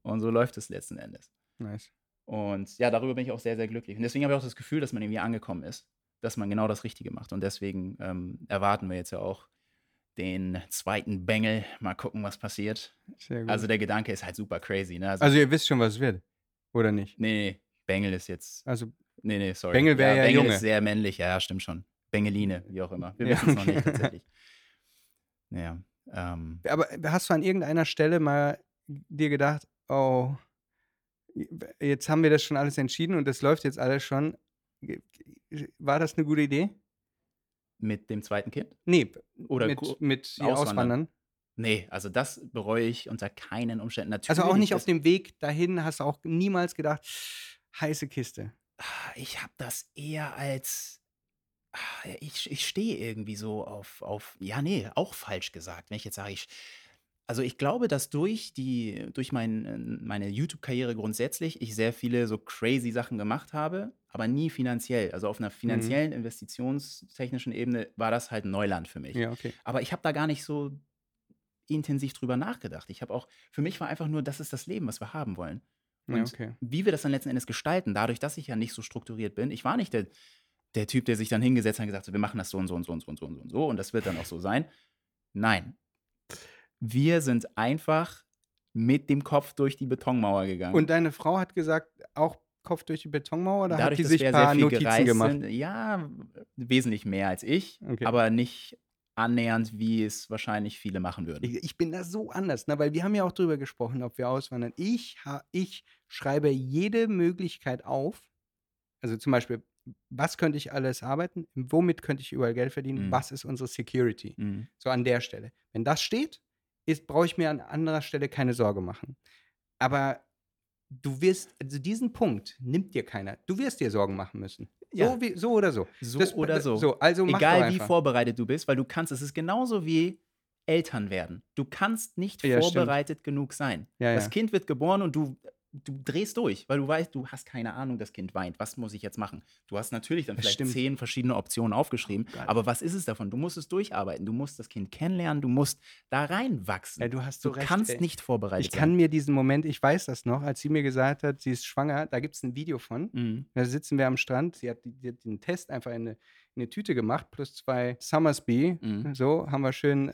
Und so läuft es letzten Endes. nice. Und ja, darüber bin ich auch sehr, sehr glücklich. Und deswegen habe ich auch das Gefühl, dass man irgendwie angekommen ist. dass man genau das Richtige macht. Und deswegen ähm, erwarten wir jetzt ja auch den zweiten Bengel. Mal gucken, was passiert. Sehr gut. Also der Gedanke ist halt super crazy. Ne? Also ihr wisst schon, was es wird. Oder nicht? nee, Bengel ist jetzt. Also, Nee, nee, sorry. Bengel wär ja Bengel Junge. ist sehr männlich, ja, ja, stimmt schon. Bengeline, wie auch immer. Wir Ja, wissen es noch okay. nicht tatsächlich. Ja. Ähm, aber hast du an irgendeiner Stelle mal dir gedacht, oh, jetzt haben wir das schon alles entschieden und das läuft jetzt alles schon. War das eine gute Idee? mit dem zweiten Kind? Nee, Oder mit, mit auswandern. Auswandern. Nee, also das bereue ich unter keinen Umständen. Natürlich Also auch nicht auf dem Weg dahin hast du auch niemals gedacht, heiße Kiste. Ah, Ich habe das eher als. ah, Ich, ich stehe irgendwie so auf, auf. Ja, nee, auch falsch gesagt. Wenn ich jetzt sage, ich. Also ich glaube, dass durch die, durch mein, meine YouTube-Karriere grundsätzlich ich sehr viele so crazy Sachen gemacht habe, aber nie finanziell. Also auf einer finanziellen, investitionstechnischen Ebene war das halt Neuland für mich. Ja, okay. Aber ich habe da gar nicht so intensiv drüber nachgedacht. Ich habe auch, für mich war einfach nur, das ist das Leben, was wir haben wollen. Ja, Und okay. wie wir das dann letzten Endes gestalten, dadurch, dass ich ja nicht so strukturiert bin. Ich war nicht der, der Typ, der sich dann hingesetzt hat und gesagt hat, wir machen das so und so und so und so und so und so und so und das wird dann auch so sein. Nein. Wir sind einfach mit dem Kopf durch die Betonmauer gegangen. Und deine Frau hat gesagt, auch Kopf durch die Betonmauer oder hat dadurch, die dass sich ein sehr paar viel Notizen gemacht? sind, ja, wesentlich mehr als ich, Okay. aber nicht annähernd, wie es wahrscheinlich viele machen würden. Ich, ich bin da so anders, ne? weil wir haben ja auch drüber gesprochen, ob wir auswandern. Ich, ha, ich schreibe jede Möglichkeit auf. Also zum Beispiel, was könnte ich alles arbeiten? Womit könnte ich überall Geld verdienen? Mhm. Was ist unsere Security? Mhm. So an der Stelle. Wenn das steht, ist, brauche ich mir an anderer Stelle keine Sorge machen. Aber du wirst, also diesen Punkt nimmt dir keiner. Du wirst dir Sorgen machen müssen. So, Ja. wie, so oder so. So Das- oder so. so also Egal wie vorbereitet du bist, weil du kannst, es ist genauso wie Eltern werden. Du kannst nicht Ja, stimmt. vorbereitet genug sein. Ja, das. Kind wird geboren und du, du drehst durch, weil du weißt, du hast keine Ahnung, das Kind weint. Was muss ich jetzt machen? Du hast natürlich dann Das vielleicht stimmt. zehn verschiedene Optionen aufgeschrieben, Geil. aber was ist es davon? Du musst es durcharbeiten, du musst das Kind kennenlernen, du musst da reinwachsen. Ja, du hast so du recht, kannst ey. nicht vorbereitet Ich kann sein. mir diesen Moment, ich weiß das noch, als sie mir gesagt hat, sie ist schwanger, da gibt es ein Video von. Mhm. Da sitzen wir am Strand, sie hat, die hat den Test einfach in eine, in eine Tüte gemacht, plus zwei Summersby. Mhm. So, haben wir schön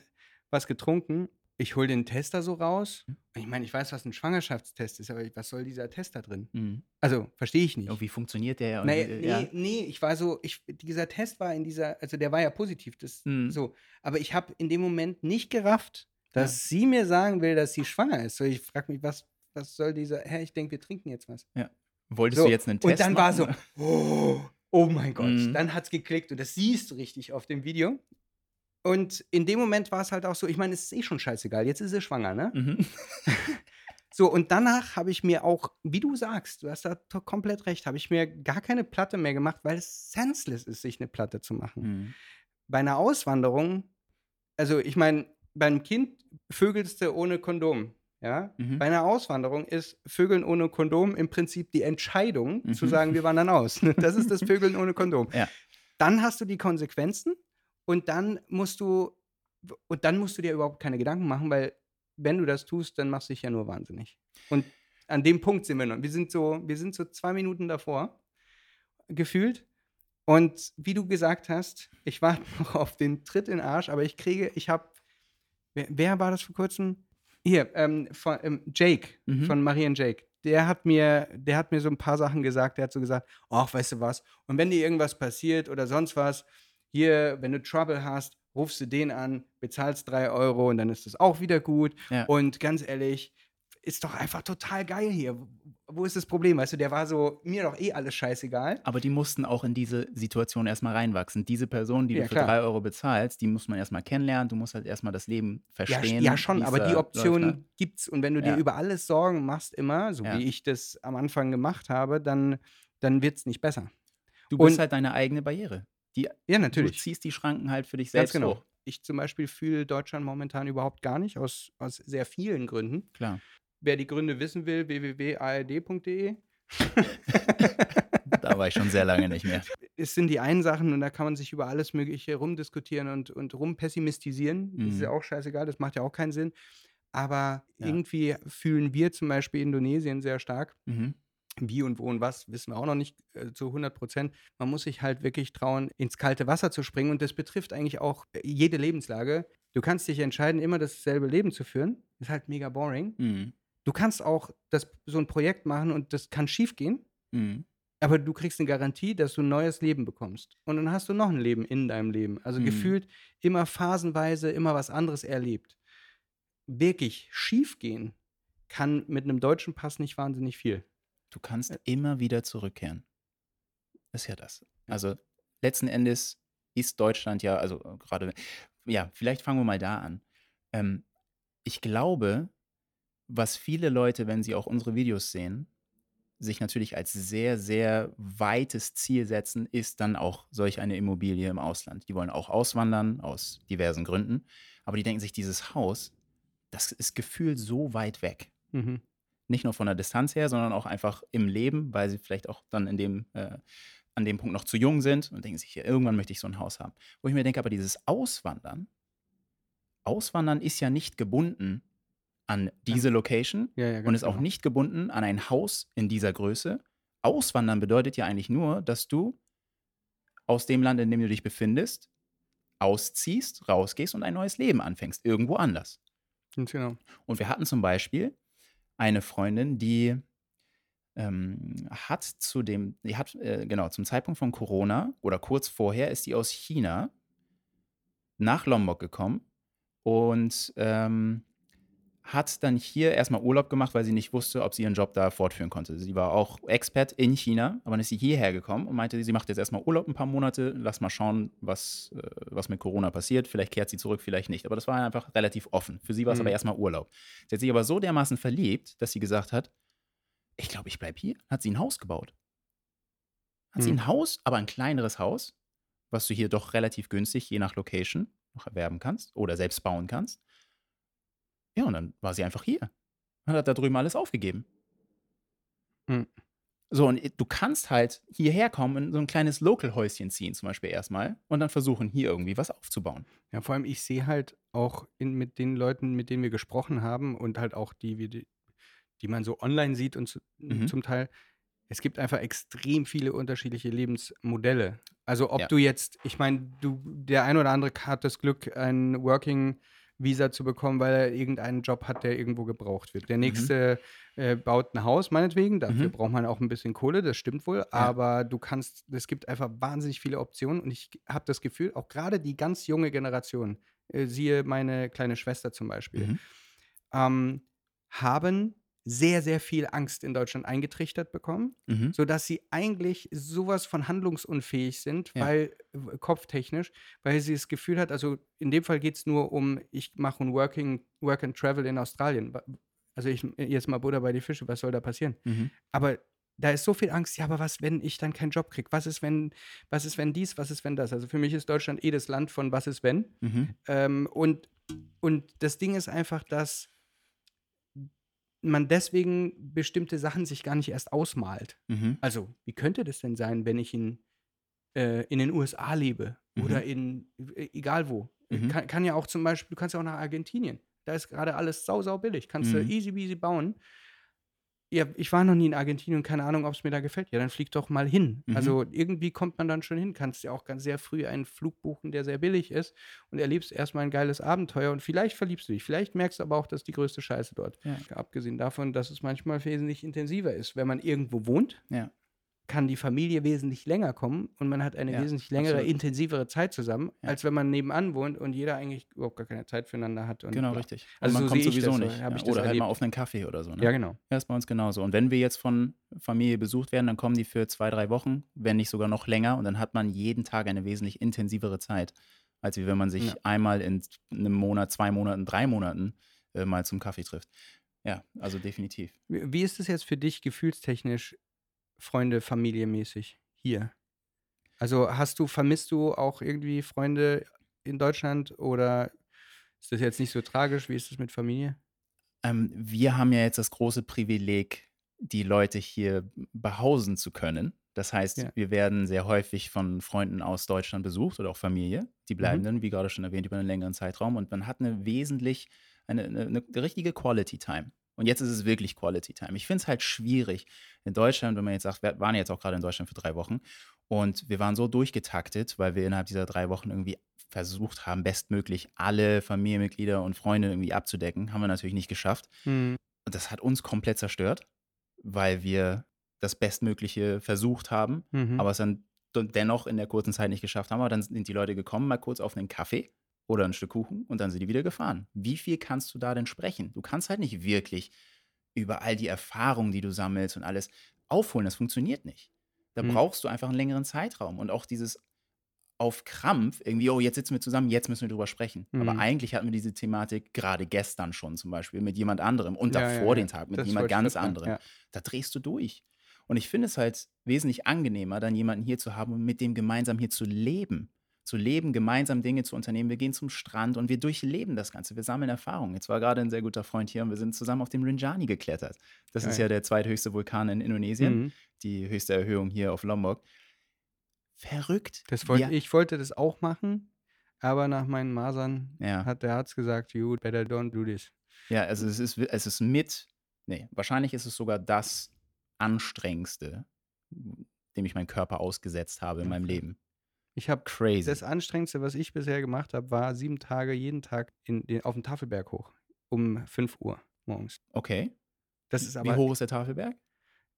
was getrunken. Ich hole den Tester so raus. Mhm. Ich meine, ich weiß, was ein Schwangerschaftstest ist, aber was soll dieser Test da drin? Mhm. Also, verstehe ich nicht. Und wie funktioniert der? Und Nee, wie- nee, ja. nee, ich war so, ich, dieser Test war in dieser, also der war ja positiv, das Mhm. so. Aber ich habe in dem Moment nicht gerafft, dass sie mir sagen will, dass sie schwanger ist. So, ich frage mich, was, was soll dieser, hä, ich denke, wir trinken jetzt was. Wolltest So, du jetzt einen Test Und dann war so, machen? oh, oh mein Gott, Mhm. dann hat es geklickt und das siehst du richtig auf dem Video. Und in dem Moment war es halt auch so, ich meine, es ist eh schon scheißegal, jetzt ist sie schwanger, ne? Mhm. So, und danach habe ich mir auch, wie du sagst, du hast da komplett recht, habe ich mir gar keine Platte mehr gemacht, weil es senseless ist, sich eine Platte zu machen. Mhm. Bei einer Auswanderung, also ich meine, beim Kind vögelst du ohne Kondom. Ja? Mhm. Bei einer Auswanderung ist Vögeln ohne Kondom im Prinzip die Entscheidung, zu Mhm. sagen, wir wandern aus. Das ist das Vögeln ohne Kondom. Ja. Dann hast du die Konsequenzen und dann musst du und dann musst du dir überhaupt keine Gedanken machen, weil wenn du das tust, dann machst du dich ja nur wahnsinnig. Und an dem Punkt sind wir noch. Wir sind so, wir sind so zwei Minuten davor gefühlt. Und wie du gesagt hast, ich warte noch auf den Tritt in den Arsch, aber ich kriege, ich habe, wer, wer war das vor kurzem? Hier, ähm, von, ähm, Jake, Mhm. von Marie und Jake. Der hat mir, der hat mir so ein paar Sachen gesagt. Der hat so gesagt, ach, weißt du was? Und wenn dir irgendwas passiert oder sonst was, hier, wenn du Trouble hast, rufst du den an, bezahlst drei Euro und dann ist es auch wieder gut. Ja. Und ganz ehrlich, ist doch einfach total geil hier. Wo- ist das Problem? Weißt du, der war so, mir doch eh alles scheißegal. Aber die mussten auch in diese Situation erstmal reinwachsen. Diese Person, die Ja, du für klar. drei Euro bezahlst, die muss man erstmal kennenlernen. Du musst halt erstmal das Leben Ja, verstehen. sch- ja schon, aber die läuft, Option ne? gibt's. Und wenn du dir Ja. über alles Sorgen machst, immer, so Ja. wie ich das am Anfang gemacht habe, dann, dann wird es nicht besser. Du bist Und- halt deine eigene Barriere. Die, Ja, du natürlich. ziehst die Schranken halt für dich Ganz selbst genau. hoch. Ich zum Beispiel fühle Deutschland momentan überhaupt gar nicht, aus, aus sehr vielen Gründen. Klar. Wer die Gründe wissen will, www.ard.de. Da war ich schon sehr lange nicht mehr. es sind die einen Sachen und da kann man sich über alles Mögliche rumdiskutieren und, und rumpessimistisieren. Das ist Mhm. ja auch scheißegal, das macht ja auch keinen Sinn. Aber Ja. irgendwie fühlen wir zum Beispiel Indonesien sehr stark. Mhm. Wie und wo und was wissen wir auch noch nicht äh, zu 100 Prozent. Man muss sich halt wirklich trauen, ins kalte Wasser zu springen. Und das betrifft eigentlich auch äh, jede Lebenslage. Du kannst dich entscheiden, immer dasselbe Leben zu führen. Ist halt mega boring. Mhm. Du kannst auch das, so ein Projekt machen und das kann schief gehen. Mhm. Aber du kriegst eine Garantie, dass du ein neues Leben bekommst. Und dann hast du noch ein Leben in deinem Leben. Also Mhm. gefühlt immer phasenweise, immer was anderes erlebt. Wirklich schief gehen kann mit einem deutschen Pass nicht wahnsinnig viel. Du kannst Äh. immer wieder zurückkehren. Ist ja das. Also letzten Endes ist Deutschland ja, also äh, gerade, ja, vielleicht fangen wir mal da an. Ähm, ich glaube, was viele Leute, wenn sie auch unsere Videos sehen, sich natürlich als sehr, sehr weites Ziel setzen, ist dann auch solch eine Immobilie im Ausland. Die wollen auch auswandern aus diversen Gründen, aber die denken sich, dieses Haus, das ist gefühlt so weit weg Mhm. Nicht nur von der Distanz her, sondern auch einfach im Leben, weil sie vielleicht auch dann in dem, äh, an dem Punkt noch zu jung sind und denken sich, ja, irgendwann möchte ich so ein Haus haben. Wo ich mir denke, aber dieses Auswandern, Auswandern ist ja nicht gebunden an diese Location Ja, ja, und ist auch genau. nicht gebunden an ein Haus in dieser Größe. Auswandern bedeutet ja eigentlich nur, dass du aus dem Land, in dem du dich befindest, ausziehst, rausgehst und ein neues Leben anfängst, irgendwo anders. Genau. Und wir hatten zum Beispiel eine Freundin, die ähm, hat zu dem, die hat, äh, genau, zum Zeitpunkt von Corona oder kurz vorher ist die aus China nach Lombok gekommen und ähm, hat dann hier erstmal Urlaub gemacht, weil sie nicht wusste, ob sie ihren Job da fortführen konnte. Sie war auch Expat in China, aber dann ist sie hierher gekommen und meinte, sie macht jetzt erstmal Urlaub ein paar Monate, lass mal schauen, was, äh, was mit Corona passiert. Vielleicht kehrt sie zurück, vielleicht nicht. Aber das war einfach relativ offen. Für sie war es Mhm. aber erstmal Urlaub. Sie hat sich aber so dermaßen verliebt, dass sie gesagt hat, ich glaube, ich bleibe hier. Hat sie ein Haus gebaut. Hat sie Mhm. ein Haus, aber ein kleineres Haus, was du hier doch relativ günstig, je nach Location, noch erwerben kannst oder selbst bauen kannst. Ja, und dann war sie einfach hier. Und hat da drüben alles aufgegeben. Mhm. So, und du kannst halt hierher kommen und so ein kleines Local-Häuschen ziehen, zum Beispiel erstmal, und dann versuchen, hier irgendwie was aufzubauen. Ja, vor allem, ich sehe halt auch in, mit den Leuten, mit denen wir gesprochen haben und halt auch die, die, die man so online sieht und zu, Mhm. zum Teil, es gibt einfach extrem viele unterschiedliche Lebensmodelle. Also ob Ja. du jetzt, ich meine, du, der ein oder andere hat das Glück, ein Working Visa zu bekommen, weil er irgendeinen Job hat, der irgendwo gebraucht wird. Der nächste äh, baut ein Haus, meinetwegen. Dafür Mhm. braucht man auch ein bisschen Kohle, das stimmt wohl. Aber du kannst, es gibt einfach wahnsinnig viele Optionen und ich habe das Gefühl, auch gerade die ganz junge Generation, äh, siehe meine kleine Schwester zum Beispiel, Mhm. ähm, haben sehr, sehr viel Angst in Deutschland eingetrichtert bekommen, Mhm. sodass sie eigentlich sowas von handlungsunfähig sind, Ja. weil kopftechnisch, weil sie das Gefühl hat, also in dem Fall geht es nur um, ich mache ein Working, Work and Travel in Australien. Also ich jetzt mal Butter bei die Fische, was soll da passieren? Mhm. Aber da ist so viel Angst, ja, aber was, wenn ich dann keinen Job kriege? Was ist, wenn, was ist, wenn dies, was ist, wenn das? Also für mich ist Deutschland eh das Land von was ist, wenn. Mhm. Ähm, und, und das Ding ist einfach, dass man deswegen bestimmte Sachen sich gar nicht erst ausmalt. Mhm. Also, wie könnte das denn sein, wenn ich in, äh, in den USA lebe Mhm. oder in äh, egal wo? Mhm. Kann, kann ja auch zum Beispiel, du kannst ja auch nach Argentinien. Da ist gerade alles sau, sau billig. Kannst du Mhm. easy peasy bauen. Ja, ich war noch nie in Argentinien und keine Ahnung, ob es mir da gefällt. Ja, dann flieg doch mal hin. Mhm. Also irgendwie kommt man dann schon hin. Kannst ja auch ganz sehr früh einen Flug buchen, der sehr billig ist und erlebst erstmal ein geiles Abenteuer und vielleicht verliebst du dich. Vielleicht merkst du aber auch, dass die größte Scheiße dort. Ja. Abgesehen davon, dass es manchmal wesentlich intensiver ist. Wenn man irgendwo wohnt, Ja. Kann die Familie wesentlich länger kommen und man hat eine Ja, wesentlich längere, absolut. intensivere Zeit zusammen, Ja. als wenn man nebenan wohnt und jeder eigentlich überhaupt gar keine Zeit füreinander hat. Und Genau, bla. richtig. Und Also man so kommt sowieso das, nicht. Ja. Oder halt mal auf einen Kaffee oder so. Ne? Ja, genau. Ja, ist bei uns genauso. Und wenn wir jetzt von Familie besucht werden, dann kommen die für zwei, drei Wochen, wenn nicht sogar noch länger. Und dann hat man jeden Tag eine wesentlich intensivere Zeit, als wie wenn man sich einmal in einem Monat, zwei Monaten, drei Monaten äh, mal zum Kaffee trifft. Ja, also definitiv. Wie ist es jetzt für dich gefühlstechnisch, Freunde, familiemäßig hier? Also hast du, vermisst du auch irgendwie Freunde in Deutschland oder ist das jetzt nicht so tragisch? Wie ist es mit Familie? Ähm, wir haben ja jetzt das große Privileg, die Leute hier behausen zu können. Das heißt, Ja. wir werden sehr häufig von Freunden aus Deutschland besucht oder auch Familie. Die bleiben Mhm. dann, wie gerade schon erwähnt, über einen längeren Zeitraum und man hat eine wesentlich, eine, eine, eine richtige Quality Time. Und jetzt ist es wirklich Quality Time. Ich finde es halt schwierig in Deutschland, wenn man jetzt sagt, wir waren jetzt auch gerade in Deutschland für drei Wochen und wir waren so durchgetaktet, weil wir innerhalb dieser drei Wochen irgendwie versucht haben, bestmöglich alle Familienmitglieder und Freunde irgendwie abzudecken. Haben wir natürlich nicht geschafft. Mhm. Und das hat uns komplett zerstört, weil wir das Bestmögliche versucht haben, Mhm. aber es dann dennoch in der kurzen Zeit nicht geschafft haben. Aber dann sind die Leute gekommen, mal kurz auf einen Kaffee oder ein Stück Kuchen und dann sind die wieder gefahren. Wie viel kannst du da denn sprechen? Du kannst halt nicht wirklich über all die Erfahrungen, die du sammelst und alles aufholen. Das funktioniert nicht. Da Mhm. brauchst du einfach einen längeren Zeitraum und auch dieses auf Krampf irgendwie, oh, jetzt sitzen wir zusammen, jetzt müssen wir drüber sprechen. Aber Mhm. eigentlich hatten wir diese Thematik gerade gestern schon zum Beispiel mit jemand anderem und Ja, davor ja. den Tag mit Das jemand ganz anderem. ja. Da drehst du durch. Und ich finde es halt wesentlich angenehmer, dann jemanden hier zu haben und mit dem gemeinsam hier zu leben. Zu leben, gemeinsam Dinge zu unternehmen. Wir gehen zum Strand und wir durchleben das Ganze. Wir sammeln Erfahrungen. Jetzt war gerade ein sehr guter Freund hier und wir sind zusammen auf dem Rinjani geklettert. Das ist Geil. ja der zweithöchste Vulkan in Indonesien, Mhm. die höchste Erhöhung hier auf Lombok. Verrückt. Das wollte, Wir- Ich wollte das auch machen, aber nach meinen Masern Ja. hat der Arzt gesagt, you better don't do this. Ja, also es ist, es ist mit, nee, wahrscheinlich ist es sogar das anstrengendste, dem ich meinen Körper ausgesetzt habe in meinem. Leben. Ich habe Crazy. das Anstrengendste, was ich bisher gemacht habe, war sieben Tage jeden Tag in, den- auf den Tafelberg hoch. Um 5 Uhr morgens. okay. Das ist Wie aber. hoch ist der Tafelberg?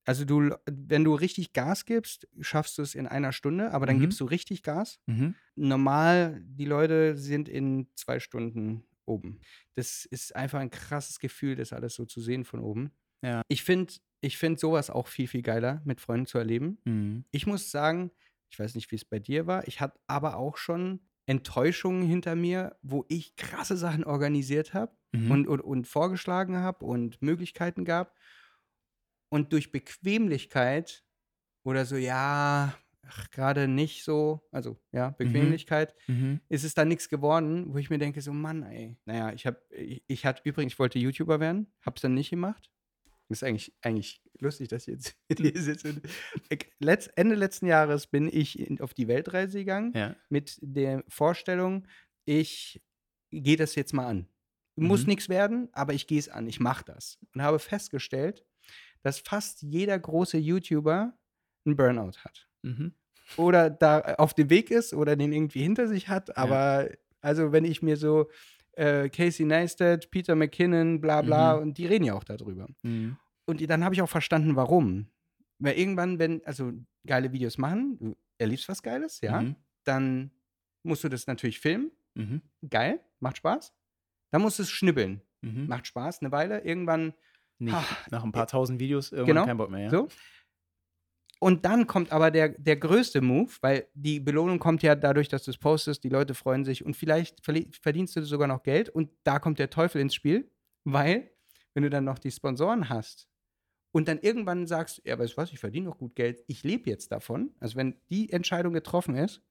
Also du, wenn du richtig Gas gibst, schaffst du es in einer Stunde, aber dann Mhm. gibst du richtig Gas. Mhm. Normal, die Leute sind in zwei Stunden oben. Das ist einfach ein krasses Gefühl, das alles so zu sehen von oben. Ja. Ich finde ich find sowas auch viel, viel geiler, mit Freunden zu erleben. Mhm. Ich muss sagen, ich weiß nicht, wie es bei dir war, ich hatte aber auch schon Enttäuschungen hinter mir, wo ich krasse Sachen organisiert habe Mhm. und, und, und vorgeschlagen habe und Möglichkeiten gab. Und durch Bequemlichkeit oder so, ja, gerade nicht so, also ja, Bequemlichkeit, Mhm. ist es dann nichts geworden, wo ich mir denke, so Mann, ey. Naja, ich habe, ich, ich hatte übrigens, ich wollte YouTuber werden, hab's dann nicht gemacht. Das ist eigentlich, eigentlich lustig, dass ich jetzt hier sitze. Ich- Letz, Ende letzten Jahres bin ich in, auf die Weltreise gegangen Ja. mit der Vorstellung, ich gehe das jetzt mal an. Muss Mhm. nichts werden, aber ich gehe es an, ich mache das. Und habe festgestellt, dass fast jeder große YouTuber einen Burnout hat. Mhm. Oder da auf dem Weg ist oder den irgendwie hinter sich hat. Aber also wenn ich mir so äh, Casey Neistat, Peter McKinnon, bla bla, Mhm. und die reden ja auch darüber. Mhm. Und dann habe ich auch verstanden, warum. Weil irgendwann, wenn, also geile Videos machen, du erlebst was Geiles, ja, Mhm. dann musst du das natürlich filmen. Mhm. Geil, macht Spaß. Dann musst du es schnibbeln. Mhm. Macht Spaß, eine Weile. Irgendwann Nicht. Ah, Nach ein paar tausend Videos irgendwann genau, kein Bock mehr. Ja? so. Und dann kommt aber der, der größte Move, weil die Belohnung kommt ja dadurch, dass du es postest, die Leute freuen sich und vielleicht verdienst du sogar noch Geld und da kommt der Teufel ins Spiel, weil wenn du dann noch die Sponsoren hast und dann irgendwann sagst, ja, weißt du was, ich verdiene noch gut Geld, ich lebe jetzt davon, also wenn die Entscheidung getroffen ist,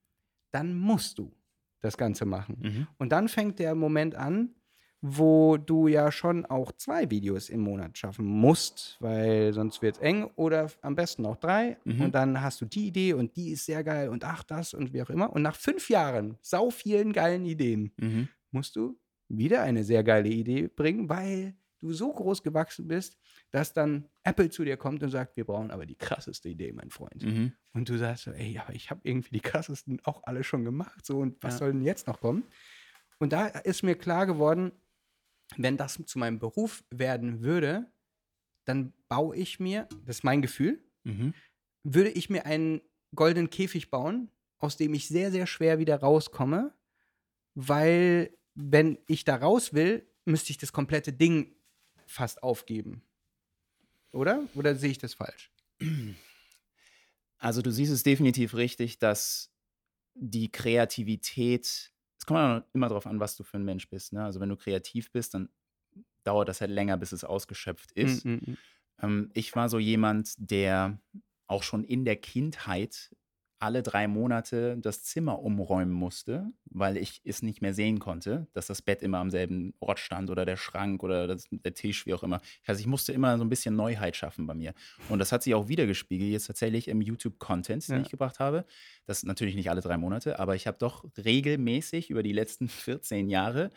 dann musst du das Ganze machen. Mhm. Und dann fängt der Moment an, wo du ja schon auch zwei Videos im Monat schaffen musst, weil sonst wird es eng oder am besten auch drei. Mhm. Und dann hast du die Idee und die ist sehr geil und ach das und wie auch immer. Und nach fünf Jahren, sau vielen geilen Ideen, Mhm. musst du wieder eine sehr geile Idee bringen, weil du so groß gewachsen bist, dass dann Apple zu dir kommt und sagt, wir brauchen aber die krasseste Idee, mein Freund. Mhm. Und du sagst so, ey, aber ich habe irgendwie die krassesten auch alle schon gemacht. So, und was Ja. soll denn jetzt noch kommen? Und da ist mir klar geworden, wenn das zu meinem Beruf werden würde, dann baue ich mir, das ist mein Gefühl, Mhm. würde ich mir einen goldenen Käfig bauen, aus dem ich sehr, sehr schwer wieder rauskomme, weil wenn ich da raus will, müsste ich das komplette Ding fast aufgeben. Oder? Oder sehe ich das falsch? Also du siehst es definitiv richtig, dass die Kreativität, es kommt immer darauf an, was du für ein Mensch bist. Ne? Also wenn du kreativ bist, dann dauert das halt länger, bis es ausgeschöpft ist. Mm, mm, mm. Ähm, ich war so jemand, der auch schon in der Kindheit alle drei Monate das Zimmer umräumen musste, weil ich es nicht mehr sehen konnte, dass das Bett immer am selben Ort stand oder der Schrank oder das, der Tisch, wie auch immer. Also ich musste immer so ein bisschen Neuheit schaffen bei mir. Und das hat sich auch wiedergespiegelt jetzt tatsächlich im YouTube-Content, den Ja. ich gebracht habe. Das natürlich nicht alle drei Monate, aber ich habe doch regelmäßig über die letzten 14 Jahre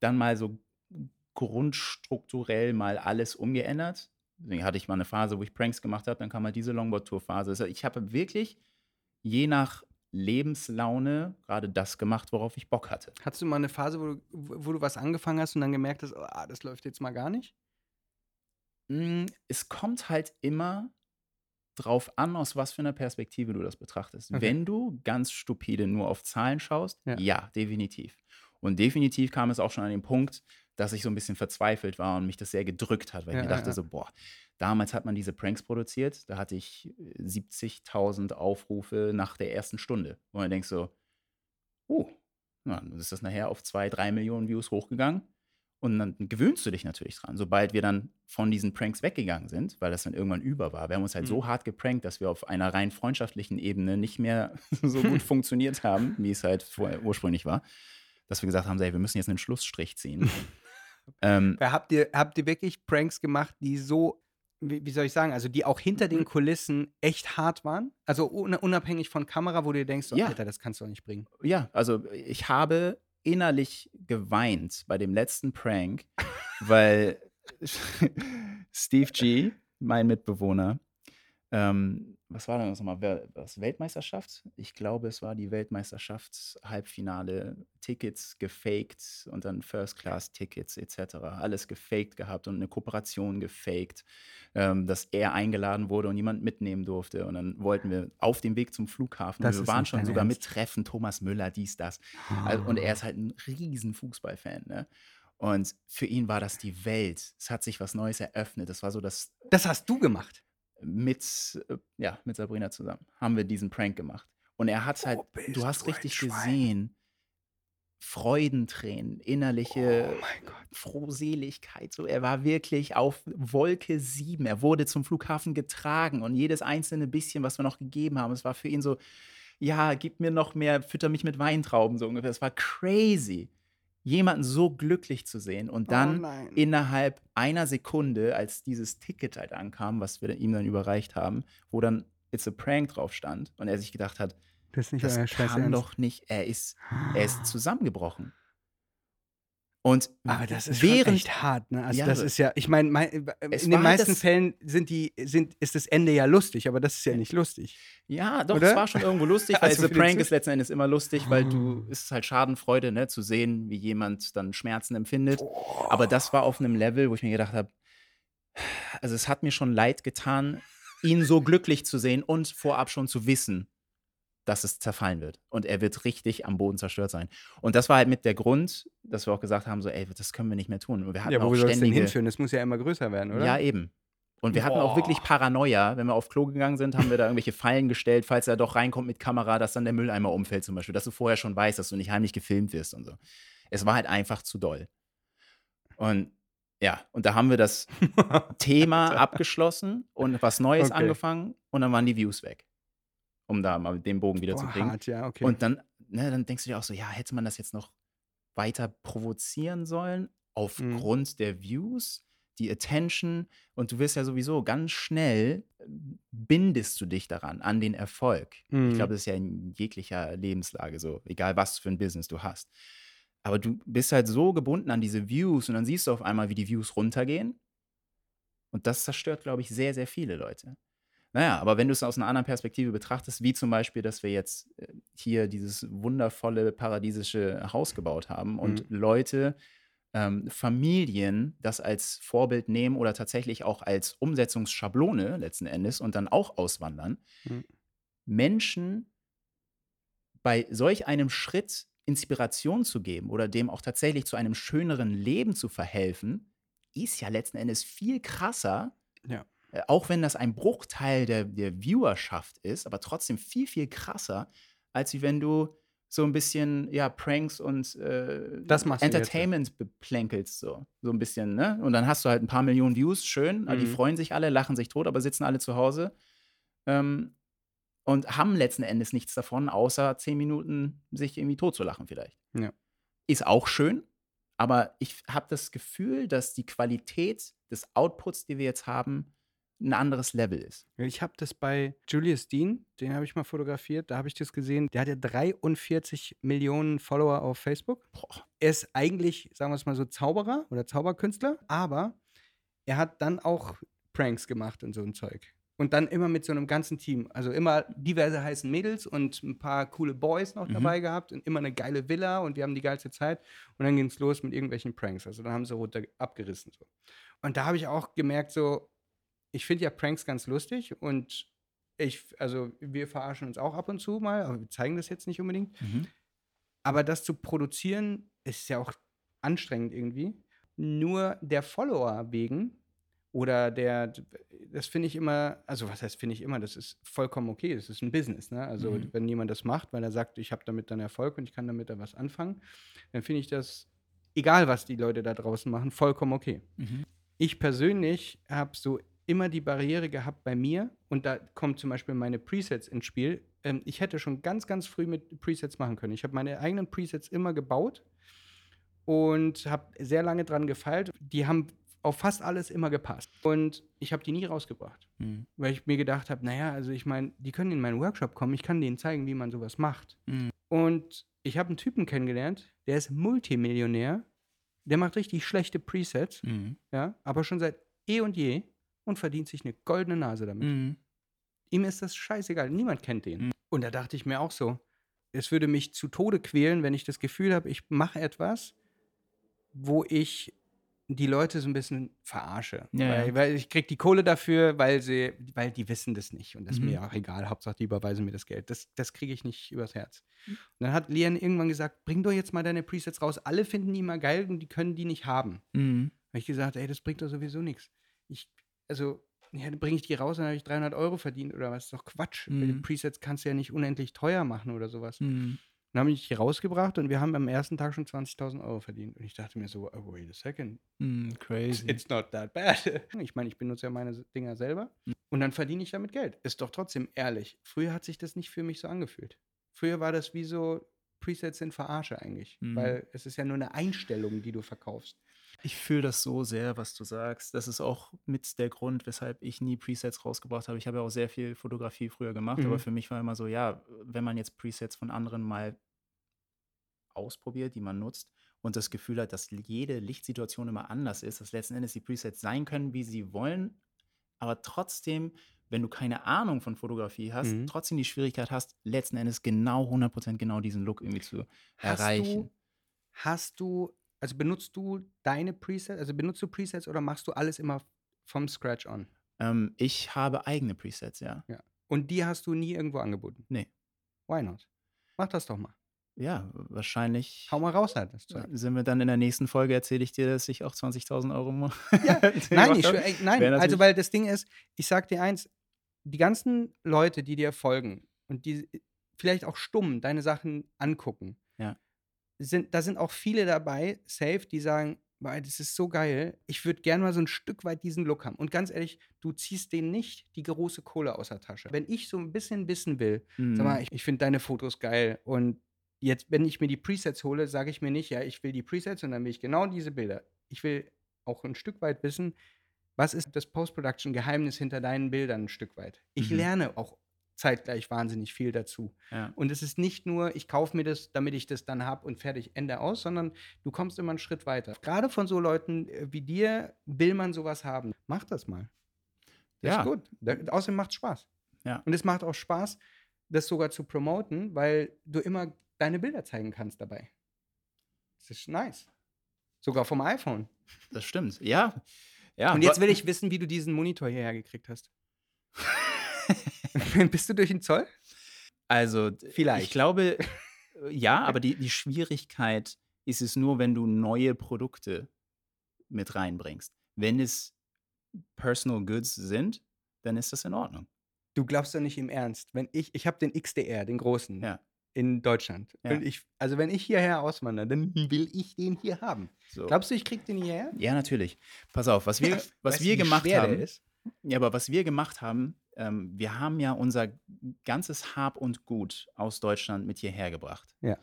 dann mal so grundstrukturell mal alles umgeändert. Deswegen hatte ich mal eine Phase, wo ich Pranks gemacht habe, dann kam halt diese Longboard-Tour-Phase. Also ich habe wirklich je nach Lebenslaune gerade das gemacht, worauf ich Bock hatte. Hattest du mal eine Phase, wo du, wo du was angefangen hast und dann gemerkt hast, oh, das läuft jetzt mal gar nicht? Mm, Es kommt halt immer drauf an, aus was für einer Perspektive du das betrachtest. Okay. Wenn du ganz stupide nur auf Zahlen schaust, Ja. ja. definitiv. Und definitiv kam es auch schon an den Punkt, dass ich so ein bisschen verzweifelt war und mich das sehr gedrückt hat, weil Ja, ich mir dachte ja. so, boah, damals hat man diese Pranks produziert, da hatte ich äh, 70.000 Aufrufe nach der ersten Stunde. Und man denkt so, oh, na, dann ist das nachher auf zwei, drei Millionen Views hochgegangen. Und dann gewöhnst du dich natürlich dran. Sobald wir dann von diesen Pranks weggegangen sind, weil das dann irgendwann über war, wir haben uns halt Mhm. so hart geprankt, dass wir auf einer rein freundschaftlichen Ebene nicht mehr so gut funktioniert haben, wie es halt vorher ursprünglich war, dass wir gesagt haben, ey, wir müssen jetzt einen Schlussstrich ziehen. Ähm, Habt ihr, habt ihr wirklich Pranks gemacht, die so, wie, wie soll ich sagen, also die auch hinter Mhm. den Kulissen echt hart waren? Also un unabhängig von Kamera, wo du dir denkst, so, Ja. Alter, das kannst du doch nicht bringen. ja, also ich habe innerlich geweint bei dem letzten Prank, weil Steve G, mein Mitbewohner, ähm, was war denn das nochmal? Was Weltmeisterschaft? Ich glaube, es war die Weltmeisterschaft, Halbfinale, Tickets gefaked und dann First-Class-Tickets etc. Alles gefaked gehabt und eine Kooperation gefaked, ähm, dass er eingeladen wurde und jemand mitnehmen durfte. Und dann wollten wir auf dem Weg zum Flughafen, Das wir waren schon sogar Ernst. mit Treffen, Thomas Müller, dies, das. Also, und er ist halt ein riesen Fußballfan, ne? Und für ihn war das die Welt. Es hat sich was Neues eröffnet. Das war so das Das hast du gemacht. Mit, äh, ja, mit Sabrina zusammen haben wir diesen Prank gemacht. Und er hat halt, Oh, du hast du richtig gesehen, Freudentränen, innerliche Oh. Frohseligkeit. So, er war wirklich auf Wolke 7. Er wurde zum Flughafen getragen und jedes einzelne bisschen, was wir noch gegeben haben, es war für ihn so, ja, gib mir noch mehr, fütter mich mit Weintrauben, so ungefähr. Es war crazy, jemanden so glücklich zu sehen. Und oh dann nein. innerhalb einer Sekunde, als dieses Ticket halt ankam, was wir ihm dann überreicht haben, wo dann It's a Prank drauf stand und er sich gedacht hat, das ist nicht das Scheiß kann Ernst. doch nicht, er ist, er ist zusammengebrochen. Und Aber das ist während echt hart, ne? Also Ja, das ist ja, ich meine, mein, Es in den meisten Fällen sind die, sind, ist das Ende ja lustig, aber das ist ja nicht lustig. Ja, doch, Oder? es war schon irgendwo lustig, weil Also The Prank ist letzten Endes immer lustig, weil du, Oh. es ist halt Schadenfreude, ne, zu sehen, wie jemand dann Schmerzen empfindet. Aber das war auf einem Level, wo ich mir gedacht habe, also es hat mir schon leid getan, ihn so glücklich zu sehen und vorab schon zu wissen, dass es zerfallen wird. Und er wird richtig am Boden zerstört sein. Und das war halt mit der Grund, dass wir auch gesagt haben, so, ey, das können wir nicht mehr tun. Und wir hatten Ja, wo auch soll es denn ständige, hinführen? Das muss ja immer größer werden, oder? Ja, eben. Und wir hatten auch wirklich Boah. Paranoia. Wenn wir auf Klo gegangen sind, haben wir da irgendwelche Fallen gestellt, falls er doch reinkommt mit Kamera, dass dann der Mülleimer umfällt zum Beispiel. Dass du vorher schon weißt, dass du nicht heimlich gefilmt wirst und so. Es war halt einfach zu doll. Und ja, und da haben wir das Thema abgeschlossen und was Neues Okay. angefangen und dann waren die Views weg. Um da mal den Bogen wieder zu Boah, kriegen. hart, ja, okay. Und dann, ne, dann denkst du dir auch so, ja, hätte man das jetzt noch weiter provozieren sollen, Mhm. aufgrund der Views, die Attention. Und du wirst ja sowieso ganz schnell, äh, bindest du dich daran, an den Erfolg. Mhm. Ich glaube, das ist ja in jeglicher Lebenslage so, egal was für ein Business du hast. Aber du bist halt so gebunden an diese Views und dann siehst du auf einmal, wie die Views runtergehen. Und das zerstört, glaube ich, sehr, sehr viele Leute. Naja, aber wenn du es aus einer anderen Perspektive betrachtest, wie zum Beispiel, dass wir jetzt äh, hier dieses wundervolle paradiesische Haus gebaut haben und Leute, ähm, Familien das als Vorbild nehmen oder tatsächlich auch als Umsetzungsschablone letzten Endes und dann auch auswandern, Mhm. Menschen bei solch einem Schritt Inspiration zu geben oder dem auch tatsächlich zu einem schöneren Leben zu verhelfen, ist ja letzten Endes viel krasser, Ja. Äh, auch wenn das ein Bruchteil der, der Viewerschaft ist, aber trotzdem viel, viel krasser, als wenn du so ein bisschen, ja, Pranks und äh, du jetzt, ja. Entertainment beplänkelst, so. So ein bisschen, ne? Und dann hast du halt ein paar Millionen Views, schön, die Mhm. freuen sich alle, lachen sich tot, aber sitzen alle zu Hause. Ähm, und haben letzten Endes nichts davon, außer zehn Minuten sich irgendwie totzulachen vielleicht. Ja. Ist auch schön, aber ich habe das Gefühl, dass die Qualität des Outputs, die wir jetzt haben, ein anderes Level ist. Ich habe das bei Julius Dean, den habe ich mal fotografiert, da habe ich das gesehen. Der hat ja 43 Millionen Follower auf Facebook. Boah. Er ist eigentlich, sagen wir es mal so, Zauberer oder Zauberkünstler, aber er hat dann auch Pranks gemacht und so ein Zeug. Und dann immer mit so einem ganzen Team. Also immer diverse heißen Mädels und ein paar coole Boys noch Mhm. dabei gehabt und immer eine geile Villa und wir haben die geilste Zeit. Und dann ging es los mit irgendwelchen Pranks. Also dann haben sie runter abgerissen. So. Und da habe ich auch gemerkt, so, ich finde ja Pranks ganz lustig und ich, also wir verarschen uns auch ab und zu mal, aber wir zeigen das jetzt nicht unbedingt. Mhm. Aber das zu produzieren, ist ja auch anstrengend irgendwie. Nur der Follower wegen oder der, das finde ich immer, also was heißt finde ich immer, das ist vollkommen okay, das ist ein Business. Ne? Also Mhm. wenn jemand das macht, weil er sagt, ich habe damit dann Erfolg und ich kann damit dann was anfangen, dann finde ich das, egal was die Leute da draußen machen, vollkommen okay. Mhm. Ich persönlich habe so immer die Barriere gehabt bei mir und da kommen zum Beispiel meine Presets ins Spiel. Ähm, ich hätte schon ganz, ganz früh mit Presets machen können. Ich habe meine eigenen Presets immer gebaut und habe sehr lange dran gefeilt. Die haben auf fast alles immer gepasst. Und ich habe die nie rausgebracht, Mhm. weil ich mir gedacht habe, naja, also ich meine, die können in meinen Workshop kommen, ich kann denen zeigen, wie man sowas macht. Mhm. Und ich habe einen Typen kennengelernt, der ist Multimillionär, der macht richtig schlechte Presets, Mhm. ja, aber schon seit eh und je und verdient sich eine goldene Nase damit. Mhm. Ihm ist das scheißegal, niemand kennt den. Mhm. Und da dachte ich mir auch so, es würde mich zu Tode quälen, wenn ich das Gefühl habe, ich mache etwas, wo ich die Leute so ein bisschen verarsche. Ja, weil, ja. weil ich kriege die Kohle dafür, weil sie, weil die wissen das nicht. Und das ist Mhm. mir auch egal. Hauptsache, die überweisen mir das Geld. Das, das kriege ich nicht übers Herz. Mhm. Und dann hat Lian irgendwann gesagt, bring doch jetzt mal deine Presets raus. Alle finden die immer geil und die können die nicht haben. Mhm. habe ich gesagt, ey, das bringt doch sowieso nichts. Ich, also, ja, dann bringe ich die raus, dann habe ich 300 Euro verdient oder was. ist doch Quatsch. Mhm. Presets kannst du ja nicht unendlich teuer machen oder sowas. Mhm. Dann habe ich die rausgebracht und wir haben am ersten Tag schon 20.000 Euro verdient. Und ich dachte mir so, oh, wait a second, Mhm. Crazy. it's not that bad. Ich meine, ich benutze ja meine Dinger selber Mhm. und dann verdiene ich damit Geld. Ist doch trotzdem ehrlich. Früher hat sich das nicht für mich so angefühlt. Früher war das wie so, Presets sind Verarsche eigentlich. Mhm. Weil es ist ja nur eine Einstellung, die du verkaufst. Ich fühle das so sehr, was du sagst. Das ist auch mit der Grund, weshalb ich nie Presets rausgebracht habe. Ich habe ja auch sehr viel Fotografie früher gemacht, aber Mhm. für mich war immer so, ja, wenn man jetzt Presets von anderen mal ausprobiert, die man nutzt und das Gefühl hat, dass jede Lichtsituation immer anders ist, dass letzten Endes die Presets sein können, wie sie wollen, aber trotzdem, wenn du keine Ahnung von Fotografie hast, Mhm. trotzdem die Schwierigkeit hast, letzten Endes genau 100% genau diesen Look irgendwie zu Hast erreichen. Du, hast du, also benutzt du deine Presets, also benutzt du Presets oder machst du alles immer vom Scratch on? Ähm, ich habe eigene Presets, ja. Und die hast du nie irgendwo angeboten? Nee. Why not? Mach das doch mal. Ja, wahrscheinlich Hau mal raus halt das Zeug. sind wir dann in der nächsten Folge, erzähle ich dir, dass ich auch 20.000 Euro mo- Ja, Nein, ich, ey, nein, also weil das Ding ist, ich sag dir eins, die ganzen Leute, die dir folgen und die vielleicht auch stumm deine Sachen angucken, Ja. Sind, da sind auch viele dabei, safe, die sagen, "Boah, das ist so geil, ich würde gerne mal so ein Stück weit diesen Look haben. Und ganz ehrlich, du ziehst denen nicht die große Kohle aus der Tasche. Wenn ich so ein bisschen wissen will, Mhm. Sag mal, ich, ich finde deine Fotos geil. Und jetzt, wenn ich mir die Presets hole, sage ich mir nicht, ja, ich will die Presets und dann will ich genau diese Bilder. Ich will auch ein Stück weit wissen, was ist das Post-Production-Geheimnis hinter deinen Bildern ein Stück weit. Ich Mhm. lerne auch zeitgleich wahnsinnig viel dazu. ja. Und es ist nicht nur, ich kaufe mir das, damit ich das dann habe und fertig, Ende aus, sondern du kommst immer einen Schritt weiter. Gerade von so Leuten äh, wie dir will man sowas haben. Mach das mal. Das Ja. ist gut. Da, außerdem macht es Spaß. Ja. Und es macht auch Spaß, das sogar zu promoten, weil du immer deine Bilder zeigen kannst dabei. Das ist nice. Sogar vom iPhone. Das stimmt. Ja. ja Und jetzt will ich wissen, wie du diesen Monitor hierher gekriegt hast. Bist du durch den Zoll? Also, Vielleicht. Ich glaube, ja, aber die, die Schwierigkeit ist es nur, wenn du neue Produkte mit reinbringst. Wenn es Personal Goods sind, dann ist das in Ordnung. Du glaubst doch nicht im Ernst. Wenn ich, ich habe den XDR, den großen, Ja. in Deutschland. Ja. Ich, also wenn ich hierher auswandere, dann will ich den hier haben. So. Glaubst du, ich krieg den hierher? ja, natürlich. Pass auf, was wir, was Weißt wir gemacht haben. Ja, aber was wir gemacht haben, ähm, wir haben ja unser ganzes Hab und Gut aus Deutschland mit hierher gebracht. Ja.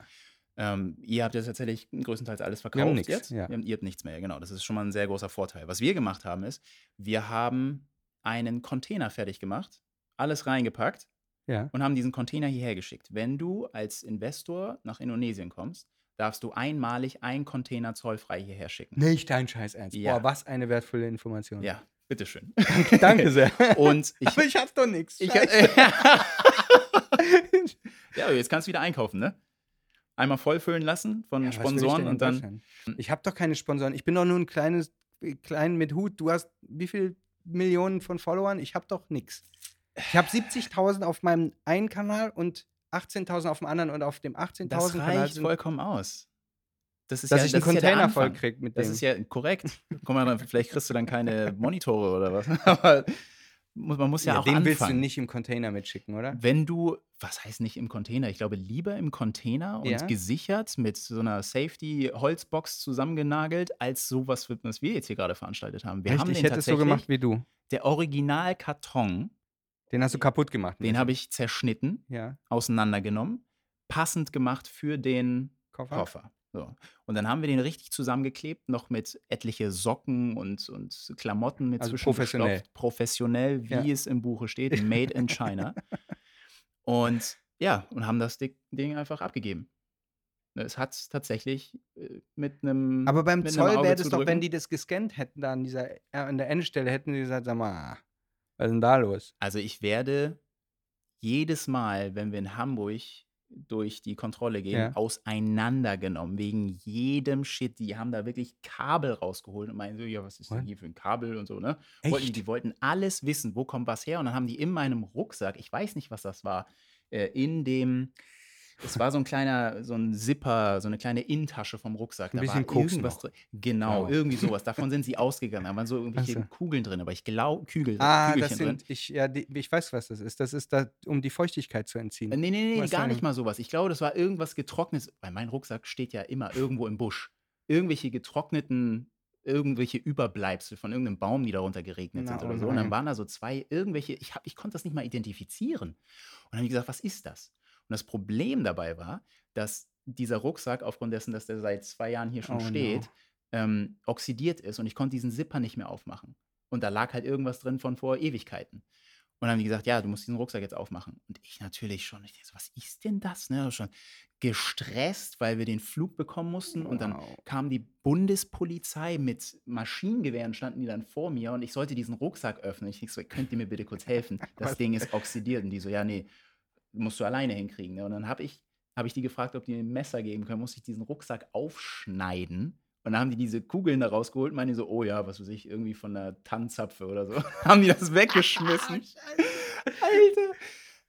Ähm, ihr habt jetzt tatsächlich größtenteils alles haben verkauft nix, jetzt. ja. Wir haben- Ihr habt nichts mehr, genau. Das ist schon mal ein sehr großer Vorteil. Was wir gemacht haben, ist, wir haben einen Container fertig gemacht, alles reingepackt Ja. und haben diesen Container hierher geschickt. Wenn du als Investor nach Indonesien kommst, darfst du einmalig einen Container zollfrei hierher schicken. Nicht dein Scheiß Ernst. Ja. Boah, was eine wertvolle Information. Ja, bitteschön. Danke sehr. Und ich, Aber ich hab doch nichts. ich Scheiße. ja, jetzt kannst du wieder einkaufen, ne? Einmal vollfüllen lassen von Ja, Sponsoren und dann. Ich habe doch keine Sponsoren. Ich bin doch nur ein kleines, klein mit Hut. Du hast wie viel Millionen von Followern? Ich habe doch nichts. Ich habe 70.000 auf meinem einen Kanal und 18.000 auf dem anderen und auf dem 18.000 Das Kanal reicht sind, vollkommen aus. Das ist dass ja, ich das einen Container voll Anfang. krieg mit Das dem. ist ja korrekt. Guck mal, vielleicht kriegst du dann keine Monitore oder was. Aber man muss ja, ja, auch den willst du anfangen. nicht im Container mitschicken, oder? Wenn du, was heißt nicht im Container? Ich glaube lieber im Container und Ja. gesichert mit so einer Safety-Holzbox zusammengenagelt, als sowas, was wir jetzt hier gerade veranstaltet haben. Wir Echt? haben ich den hätte es so gemacht wie du. der Originalkarton, Den hast du kaputt gemacht. den habe ich zerschnitten, Ja, auseinandergenommen, passend gemacht für den Koffer. Koffer. So. Und dann haben wir den richtig zusammengeklebt, noch mit etliche Socken und, und Klamotten mit Also professionell. Professionell, wie Ja. es im Buche steht, made in China. und ja, und haben das Ding einfach abgegeben. Es hat tatsächlich äh, mit einem. Aber beim Zoll wäre das doch, wenn die das gescannt hätten, da an, dieser, äh, an der Endstelle, hätten die gesagt, sag mal, was ist denn da los? Also ich werde jedes Mal, wenn wir in Hamburg durch die Kontrolle gehen, Ja. auseinandergenommen. Wegen jedem Shit. Die haben da wirklich Kabel rausgeholt und meinen so, ja, was ist denn hier für ein Kabel und so, ne? Wollten, die wollten alles wissen, wo kommt was her. Und dann haben die in meinem Rucksack, ich weiß nicht, was das war, äh, in dem, es war so ein kleiner, so ein Zipper, so eine kleine Innentasche vom Rucksack. Ein da bisschen war Koks irgendwas drin. Genau, Oh. irgendwie sowas. Davon sind sie ausgegangen. Da waren so irgendwelche Ach so. Kugeln drin, aber ich glaube, Kügel, Ah, Kügelchen das drin. sind, ich, ja, die, ich weiß, was das ist. Das ist da, um die Feuchtigkeit zu entziehen. Äh, Nee, nee, nee, Was gar nicht mal sowas. Ich glaube, das war irgendwas getrocknetes, weil mein Rucksack steht ja immer irgendwo im Busch. Irgendwelche getrockneten, irgendwelche Überbleibsel von irgendeinem Baum, die darunter geregnet Na, sind oh oder so. Und dann waren da so zwei, irgendwelche, ich, hab, ich konnte das nicht mal identifizieren. Und dann habe ich gesagt, was ist das? Und das Problem dabei war, dass dieser Rucksack, aufgrund dessen, dass der seit zwei Jahren hier schon Oh no. steht, ähm, oxidiert ist und ich konnte diesen Zipper nicht mehr aufmachen. Und da lag halt irgendwas drin von vor Ewigkeiten. Und dann haben die gesagt, ja, du musst diesen Rucksack jetzt aufmachen. Und ich natürlich schon. Ich denke so, was ist denn das? Ne? Schon gestresst, weil wir den Flug bekommen mussten. Und dann Wow. kam die Bundespolizei mit Maschinengewehren, standen die dann vor mir und ich sollte diesen Rucksack öffnen. Ich denke so, könnt ihr mir bitte kurz helfen? Das? Ding ist oxidiert. Und die so, ja, nee, musst du alleine hinkriegen. Ne? Und dann habe ich, hab ich die gefragt, ob die mir ein Messer geben können. Musste ich diesen Rucksack aufschneiden. Und dann haben die diese Kugeln da rausgeholt und meinen die so, oh ja, was weiß ich, irgendwie von einer Tannenzapfe oder so. haben die das weggeschmissen. Alter.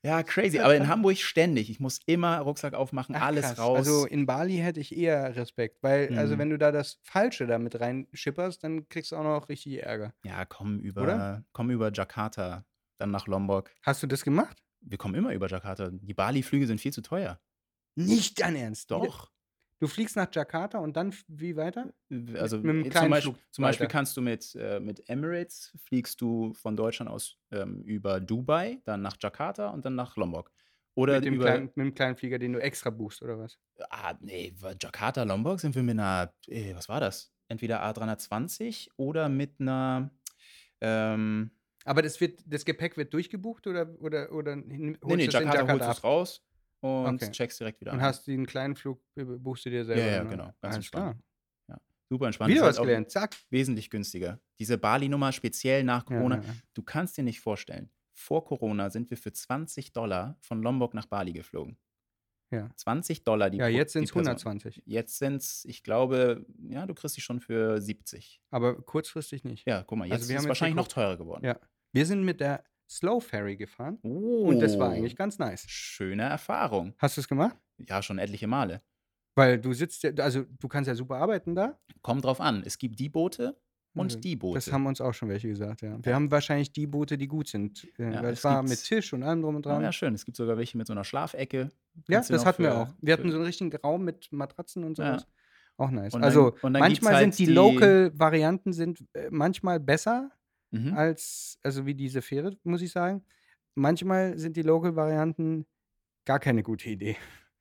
Ja, crazy. Aber in Hamburg ständig. Ich muss immer Rucksack aufmachen, Ach, alles krass. raus. Also in Bali hätte ich eher Respekt, weil, also Mhm. wenn du da das Falsche damit reinschipperst, dann kriegst du auch noch richtig Ärger. ja, komm über, Oder? komm über Jakarta, dann nach Lombok. Hast du das gemacht? Wir kommen immer über Jakarta. Die Bali-Flüge sind viel zu teuer. Nicht dein Ernst. Doch. Du fliegst nach Jakarta und dann wie weiter? Also mit kleinen zum, Beispiel, Flug zum Beispiel kannst du mit, äh, mit Emirates fliegst du von Deutschland aus ähm, über Dubai, dann nach Jakarta und dann nach Lombok. Oder Mit dem, über kleinen, mit dem kleinen Flieger, den du extra buchst, oder was? Ah, nee, Jakarta, Lombok sind wir mit einer, äh, was war das? Entweder A320 oder mit einer, ähm, Aber das, wird, das Gepäck wird durchgebucht oder, oder, oder hin- nee, holst nee, du es in Jakarta, holst Jakarta du es raus und Okay. checkst direkt wieder Und ein. hast den kleinen Flug, äh, buchst du dir selber? ja, dann, genau, oder? ganz Alles klar. entspannt. Super entspannt. Wieder was halt gelernt. Zack. Wesentlich günstiger. Diese Bali-Nummer speziell nach Ja, Corona, ja, ja. du kannst dir nicht vorstellen, vor Corona sind wir für 20 Dollar von Lombok nach Bali geflogen. Ja. 20 Dollar die Ja, jetzt sind es Person. 120. Jetzt sind es, ich glaube, ja, du kriegst die schon für 70. Aber kurzfristig nicht. Ja, guck mal, jetzt Also wir ist es wahrscheinlich noch teurer geworden. Ja. Wir sind mit der Slow Ferry gefahren Oh, und das war eigentlich ganz nice. schöne Erfahrung. Hast du es gemacht? Ja, schon etliche Male. Weil du sitzt ja, also du kannst ja super arbeiten da. Kommt drauf an. Es gibt die Boote und Also, die Boote. Das haben uns auch schon welche gesagt, ja. Wir Ja. haben wahrscheinlich die Boote, die gut sind. Äh, Ja, weil es war mit Tisch und allem drum und oh, dran. ja, schön. Es gibt sogar welche mit so einer Schlafecke. Ja, Kannst du das hatten wir für- auch. Wir hatten so einen richtigen Raum mit Matratzen und Ja. sowas. Auch nice. Und dann- also dann gibt's manchmal halt sind die, die- Local-Varianten sind äh, manchmal besser Mhm. als, also wie diese Fähre, muss ich sagen. Manchmal sind die Local-Varianten gar keine gute Idee.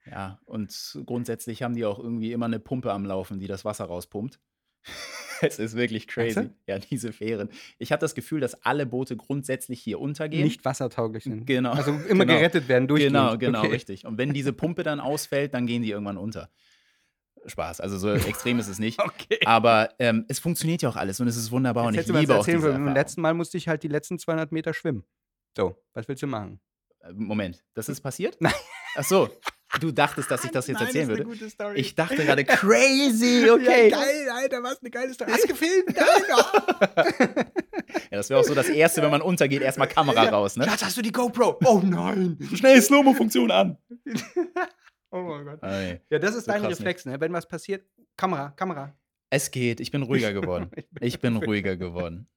Ja, und grundsätzlich haben die auch irgendwie immer eine Pumpe am Laufen, die das Wasser rauspumpt. Es ist wirklich crazy. Ja, diese Fähren. Ich habe das Gefühl, dass alle Boote grundsätzlich hier untergehen. Nicht wassertauglich sind. Genau. Also immer Genau. gerettet werden durchgehend. Genau, genau, okay. richtig. Und wenn diese Pumpe dann ausfällt, dann gehen die irgendwann unter. Spaß. Also so extrem ist es nicht. Okay. Aber ähm, es funktioniert ja auch alles und es ist wunderbar und Jetzt ich hättest du liebe auch erzählen diese wollen, beim Erfahrung. letzten Mal musste ich halt die letzten 200 Meter schwimmen. So, was willst du machen? Äh, Moment, das ist passiert? Nein. Ach so, du dachtest, dass ich das jetzt Nein, erzählen das ist würde? eine gute Story. Ich dachte gerade, crazy, okay. Ja, geil, Alter, was eine geile Story. Hast du gefilmt? Geil, ja. Ja, das wäre auch so das Erste, wenn man untergeht, erstmal Kamera Ja. raus, ne? Schatz, hast du die GoPro? Oh nein. Schnell Slow-Mo-Funktion an. Oh mein Gott. Nee. Ja, das ist So dein krass Reflex, ne? Wenn was passiert, Kamera, Kamera. Es geht, ich bin ruhiger geworden. Ich bin Ich bin ruhiger. geworden.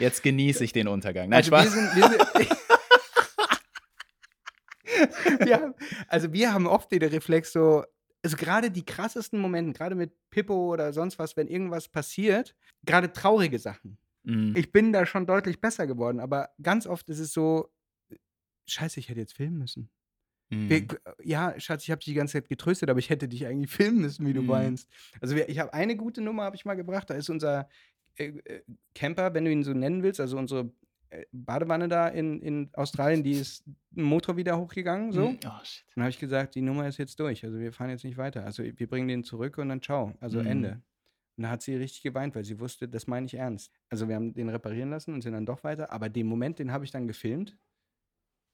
Jetzt genieße ich den Untergang. Nein, Also wir Spaß. sind, wir sind wir haben, also wir haben oft den Reflex so, also gerade die krassesten Momente, gerade mit Pippo oder sonst was, wenn irgendwas passiert, gerade traurige Sachen. Mhm. Ich bin da schon deutlich besser geworden, aber ganz oft ist es so, scheiße, ich hätte jetzt filmen müssen. Mhm. Wir, ja, Schatz, ich habe dich die ganze Zeit getröstet, aber ich hätte dich eigentlich filmen müssen, wie du Mhm. weinst. Also wir, ich habe eine gute Nummer, habe ich mal gebracht. Da ist unser äh, äh, Camper, wenn du ihn so nennen willst, also unsere äh, Badewanne da in, in Australien, die ist Motor wieder hochgegangen. So. Mhm. Oh, shit. Dann habe ich gesagt, die Nummer ist jetzt durch. Also wir fahren jetzt nicht weiter. Also wir bringen den zurück und dann ciao. Also Mhm. Ende. Und da hat sie richtig geweint, weil sie wusste, das meine ich ernst. Also wir haben den reparieren lassen und sind dann doch weiter. Aber den Moment, den habe ich dann gefilmt.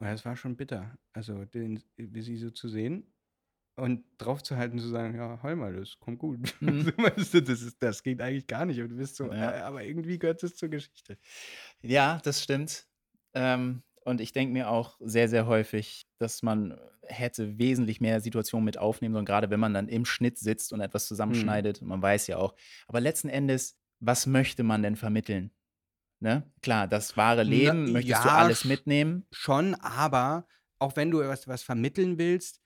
Und das war schon bitter. Also den, wie sie so zu sehen und drauf zu halten, zu sagen, ja, heul mal, das kommt gut. Mhm. Das, ist, das geht eigentlich gar nicht. Und du bist so, Ja. äh, aber irgendwie gehört es zur Geschichte. Ja, das stimmt. Ähm, und ich denke mir auch sehr, sehr häufig, dass man hätte wesentlich mehr Situationen mit aufnehmen sollen, gerade wenn man dann im Schnitt sitzt und etwas zusammenschneidet. Man weiß ja auch. Aber letzten Endes, was möchte man denn vermitteln? Ne? Klar, das wahre Na, Leben, möchtest du ja, alles sch- mitnehmen? Schon, aber auch wenn du was, was vermitteln willst,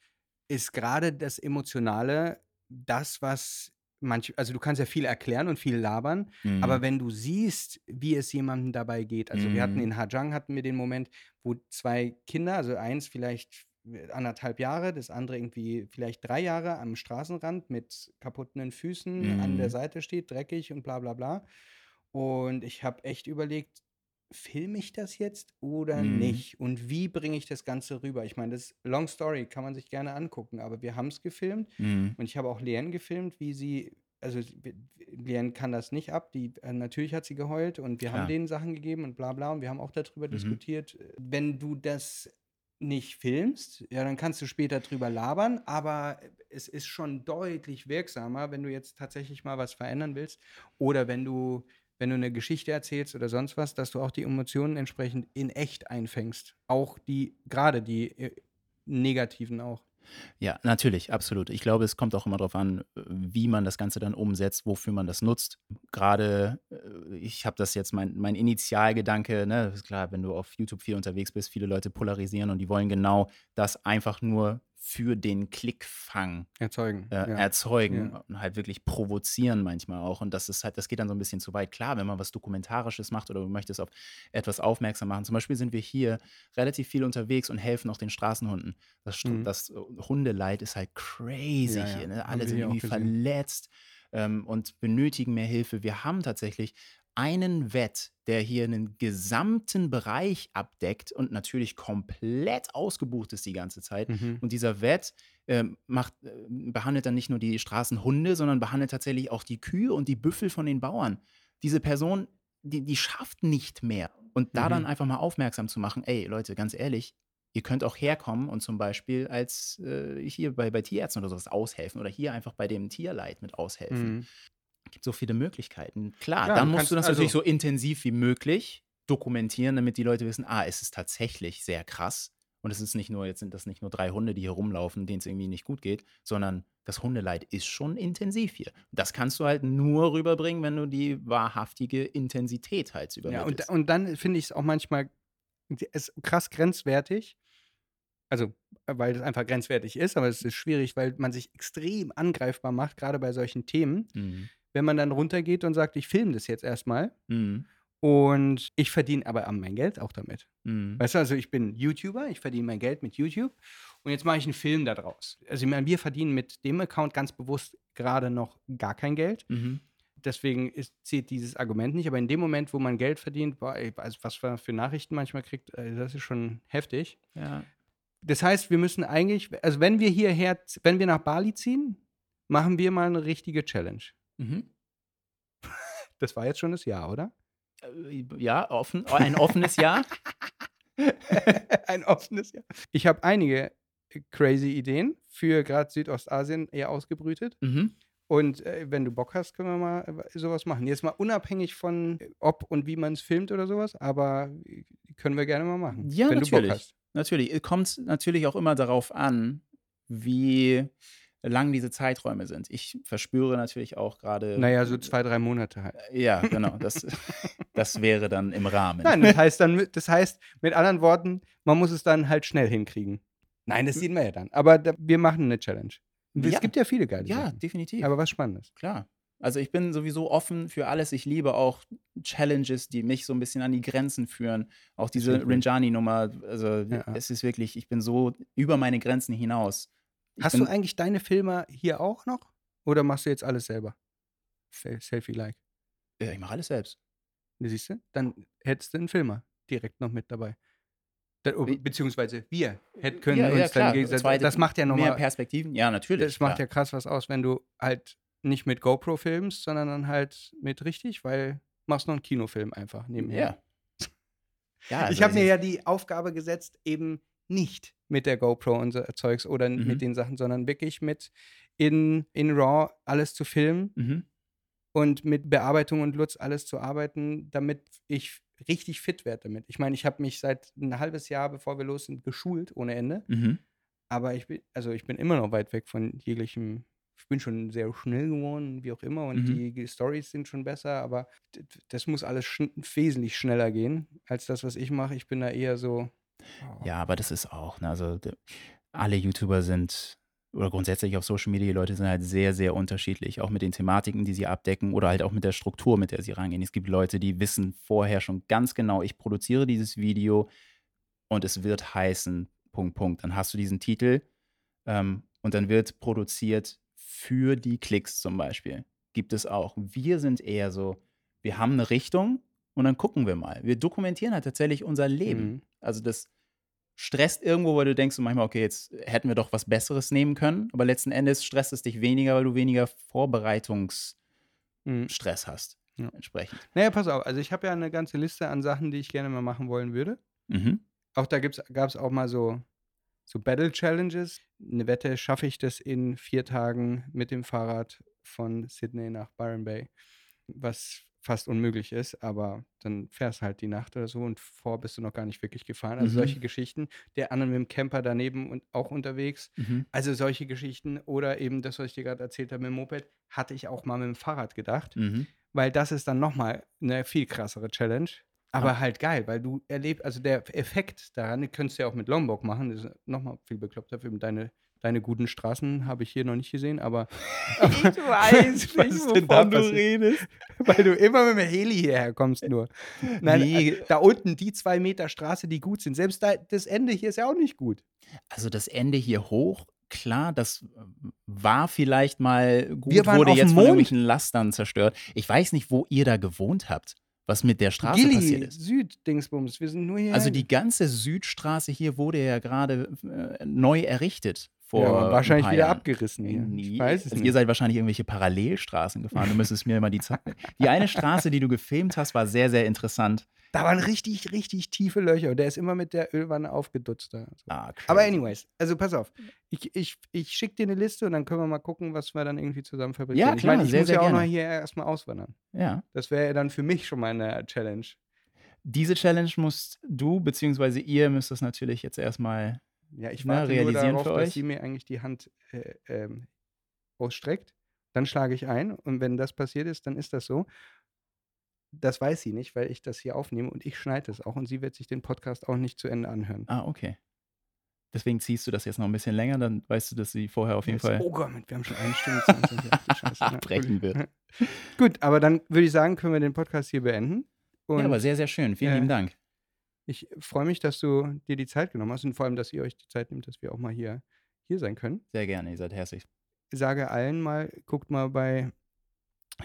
ist gerade das Emotionale das, was manch, also du kannst ja viel erklären und viel labern, aber Mhm. wenn du siehst, wie es jemandem dabei geht, also wir hatten Mhm. in Hajang hatten wir den Moment, wo zwei Kinder, also eins vielleicht anderthalb Jahre, das andere irgendwie vielleicht drei Jahre am Straßenrand mit kaputten Füßen an der Mhm. Seite steht, dreckig und bla bla bla. Und ich habe echt überlegt, filme ich das jetzt oder Mhm. nicht? Und wie bringe ich das Ganze rüber? Ich meine, das ist Long Story, kann man sich gerne angucken, aber wir haben es gefilmt Mhm. und ich habe auch Leanne gefilmt, wie sie, also Leanne kann das nicht ab, die, äh, natürlich hat sie geheult und wir haben Klar. denen Sachen gegeben und bla bla und wir haben auch darüber Mhm. diskutiert. Wenn du das nicht filmst, ja, dann kannst du später drüber labern, aber es ist schon deutlich wirksamer, wenn du jetzt tatsächlich mal was verändern willst oder wenn du wenn du eine Geschichte erzählst oder sonst was, dass du auch die Emotionen entsprechend in echt einfängst. Auch die, gerade die äh, negativen auch. Ja, natürlich, absolut. Ich glaube, es kommt auch immer darauf an, wie man das Ganze dann umsetzt, wofür man das nutzt. Gerade, äh, ich habe das jetzt, mein, mein Initialgedanke, ne, ist klar, wenn du auf YouTube viel unterwegs bist, viele Leute polarisieren und die wollen genau das einfach nur für den Klickfang Erzeugen. äh, ja. erzeugen Ja. und halt wirklich provozieren manchmal auch. Und das ist halt, das geht dann so ein bisschen zu weit. Klar, wenn man was Dokumentarisches macht oder du möchtest auf etwas aufmerksam machen. Zum Beispiel sind wir hier relativ viel unterwegs und helfen auch den Straßenhunden. Das, Mhm. das Hundeleid ist halt crazy Ja, hier. Ne? Alle sind irgendwie verletzt ähm, und benötigen mehr Hilfe. Wir haben tatsächlich einen Vet, der hier einen gesamten Bereich abdeckt und natürlich komplett ausgebucht ist die ganze Zeit. Mhm. Und dieser Vet ähm, macht, äh, behandelt dann nicht nur die Straßenhunde, sondern behandelt tatsächlich auch die Kühe und die Büffel von den Bauern. Diese Person, die, die schafft nicht mehr. Und da dann Mhm. einfach mal aufmerksam zu machen, ey Leute, ganz ehrlich, ihr könnt auch herkommen und zum Beispiel als äh, hier bei, bei Tierärzten oder sowas aushelfen oder hier einfach bei dem Tierleid mit aushelfen. Mhm. Gibt so viele Möglichkeiten. Klar, Ja, dann du musst du das also- natürlich so intensiv wie möglich dokumentieren, damit die Leute wissen, ah, es ist tatsächlich sehr krass. Und es ist nicht nur, jetzt sind das nicht nur drei Hunde, die hier rumlaufen, denen es irgendwie nicht gut geht, sondern das Hundeleid ist schon intensiv hier. Das kannst du halt nur rüberbringen, wenn du die wahrhaftige Intensität halt Ja, und, übermittelst. und dann finde ich es auch manchmal es krass grenzwertig. Also, weil das einfach grenzwertig ist, aber es ist schwierig, weil man sich extrem angreifbar macht, gerade bei solchen Themen. Mhm. Wenn man dann runtergeht und sagt, ich filme das jetzt erstmal Mhm. und ich verdiene aber mein Geld auch damit. Mhm. Weißt du, also ich bin YouTuber, ich verdiene mein Geld mit YouTube und jetzt mache ich einen Film daraus. Also ich meine, wir verdienen mit dem Account ganz bewusst gerade noch gar kein Geld. Mhm. deswegen ist, zählt dieses Argument nicht. Aber in dem Moment, wo man Geld verdient, boah, also was man für Nachrichten manchmal kriegt, äh, das ist schon heftig. Ja. Das heißt, wir müssen eigentlich, also wenn wir hierher, wenn wir nach Bali ziehen, machen wir mal eine richtige Challenge. Mhm. Das war jetzt schon das Jahr, oder? Äh, Ja, offen, ein offenes Ja. Ein offenes Jahr. Ich habe einige crazy Ideen für gerade Südostasien eher ausgebrütet. Mhm. Und äh, wenn du Bock hast, können wir mal äh, sowas machen. Jetzt mal unabhängig von äh, ob und wie man es filmt oder sowas, aber äh, können wir gerne mal machen. Ja, wenn du Bock natürlich. hast. Natürlich. Es kommt natürlich auch immer darauf an, wie lang diese Zeiträume sind. Ich verspüre natürlich auch gerade. Naja, so zwei, drei Monate halt. Ja, genau. Das, das wäre dann im Rahmen. Nein, das heißt dann, das heißt mit anderen Worten, man muss es dann halt schnell hinkriegen. Nein, das sehen wir ja dann. Aber da, wir machen eine Challenge. Es Ja. gibt ja viele geile Ja, Sachen. definitiv. Aber was Spannendes. Klar. Also ich bin sowieso offen für alles. Ich liebe auch Challenges, die mich so ein bisschen an die Grenzen führen. Auch diese. Rinjani-Nummer. Also Ja. es ist wirklich, ich bin so über meine Grenzen hinaus. Ich Hast du eigentlich deine Filme hier auch noch? Oder machst du jetzt alles selber? Se- Selfie-like. Ja, ich mache alles selbst. Siehst du? Dann hättest du einen Filmer direkt noch mit dabei. Beziehungsweise wir hätten können ja, uns ja, dann gegenseitig. Das macht ja Mehr nochmal. Perspektiven? Ja, natürlich. Das macht klar. ja krass was aus, wenn du halt nicht mit GoPro filmst, sondern dann halt mit richtig, weil machst noch einen Kinofilm einfach nebenher. Ja. ja ich also habe mir ja die Aufgabe gesetzt, eben nicht mit der GoPro und so Zeugs oder Mhm. mit den Sachen, sondern wirklich mit in, in RAW alles zu filmen Mhm. und mit Bearbeitung und Lutz alles zu arbeiten, damit ich richtig fit werde damit. Ich meine, ich habe mich seit ein halbes Jahr, bevor wir los sind, geschult ohne Ende. Mhm. Aber ich bin, also ich bin immer noch weit weg von jeglichem. Ich bin schon sehr schnell geworden, wie auch immer, und Mhm. die Stories sind schon besser, aber das muss alles schn wesentlich schneller gehen als das, was ich mache. Ich bin da eher so. Ja, aber das ist auch, ne, also alle YouTuber sind oder grundsätzlich auf Social Media, die Leute sind halt sehr, sehr unterschiedlich, auch mit den Thematiken, die sie abdecken oder halt auch mit der Struktur, mit der sie rangehen. Es gibt Leute, die wissen vorher schon ganz genau, ich produziere dieses Video und es wird heißen, Punkt, Punkt. Dann hast du diesen Titel ähm, und dann wird produziert für die Klicks zum Beispiel. Gibt es auch. Wir sind eher so, wir haben eine Richtung und dann gucken wir mal. Wir dokumentieren halt tatsächlich unser Leben. Mhm. Also das stresst irgendwo, weil du denkst manchmal, okay, jetzt hätten wir doch was Besseres nehmen können, aber letzten Endes stresst es dich weniger, weil du weniger Vorbereitungsstress mhm. hast. Ja. Entsprechend. Naja, pass auf. Also ich habe ja eine ganze Liste an Sachen, die ich gerne mal machen wollen würde. Mhm. Auch da gab es auch mal so, so Battle Challenges. Eine Wette, schaffe ich das in vier Tagen mit dem Fahrrad von Sydney nach Byron Bay, was fast unmöglich ist, aber dann fährst halt die Nacht oder so und vor bist du noch gar nicht wirklich gefahren. Also Mhm. solche Geschichten. Der andere mit dem Camper daneben und auch unterwegs. Mhm. Also solche Geschichten oder eben das, was ich dir gerade erzählt habe mit dem Moped, hatte ich auch mal mit dem Fahrrad gedacht Mhm. weil das ist dann nochmal eine viel krassere Challenge. Aber Ja. halt geil, weil du erlebst, also der Effekt daran, den könntest du ja auch mit Longboard machen, das ist nochmal viel bekloppter für deine, deine guten Straßen, habe ich hier noch nicht gesehen, aber. Ich weiß Was nicht, ist denn da wovon du passiert? redest. Weil du immer mit dem Heli hierher kommst nur. Nein, Nee. äh, da unten die zwei Meter Straße, die gut sind. Selbst da, das Ende hier ist ja auch nicht gut. Also das Ende hier hoch, klar, das war vielleicht mal gut, Wir waren wurde auf jetzt von Mond. irgendwelchen Lastern zerstört. Ich weiß nicht, wo ihr da gewohnt habt, was mit der Straße passiert Gilly, ist. Süd-Dingsbums, wir sind nur hier. Also die ganze Südstraße hier wurde ja gerade äh, neu errichtet. Vor ja, wahrscheinlich wieder Jahren. abgerissen hier. Nee, Ich weiß es also nicht. ihr seid wahrscheinlich irgendwelche Parallelstraßen gefahren. Du müsstest mir mal die Zeit. Die eine Straße, die du gefilmt hast, war sehr, sehr interessant. Da waren richtig, richtig tiefe Löcher. Und der ist immer mit der Ölwanne aufgedutzt da. So. Ah. Aber anyways, also pass auf. Ich, ich, ich schicke dir eine Liste und dann können wir mal gucken, was wir dann irgendwie zusammen fabrizieren. Ja, ich klar, meine, ich sehr, muss sehr ja auch gerne. hier erstmal auswandern. Ja. Das wäre ja dann für mich schon mal eine Challenge. Diese Challenge musst du, beziehungsweise ihr müsst das natürlich jetzt erstmal. Ja, ich Na, warte nur realisieren darauf, dass sie mir eigentlich die Hand äh, ähm, ausstreckt. Dann schlage ich ein und wenn das passiert ist, dann ist das so. Das weiß sie nicht, weil ich das hier aufnehme und ich schneide es auch und sie wird sich den Podcast auch nicht zu Ende anhören. Ah, okay. Deswegen ziehst du das jetzt noch ein bisschen länger, dann weißt du, dass sie vorher auf jeden Jetzt- Fall Oh Gott, wir haben schon eine Stunde 20. Ach du Scheiße, na, brechen wird. Gut, aber dann würde ich sagen, können wir den Podcast hier beenden. Und Ja, aber sehr, sehr schön. Vielen äh, lieben Dank. Ich freue mich, dass du dir die Zeit genommen hast und vor allem, dass ihr euch die Zeit nehmt, dass wir auch mal hier, hier sein können. Sehr gerne, ihr seid herzlich. sage allen mal, guckt mal bei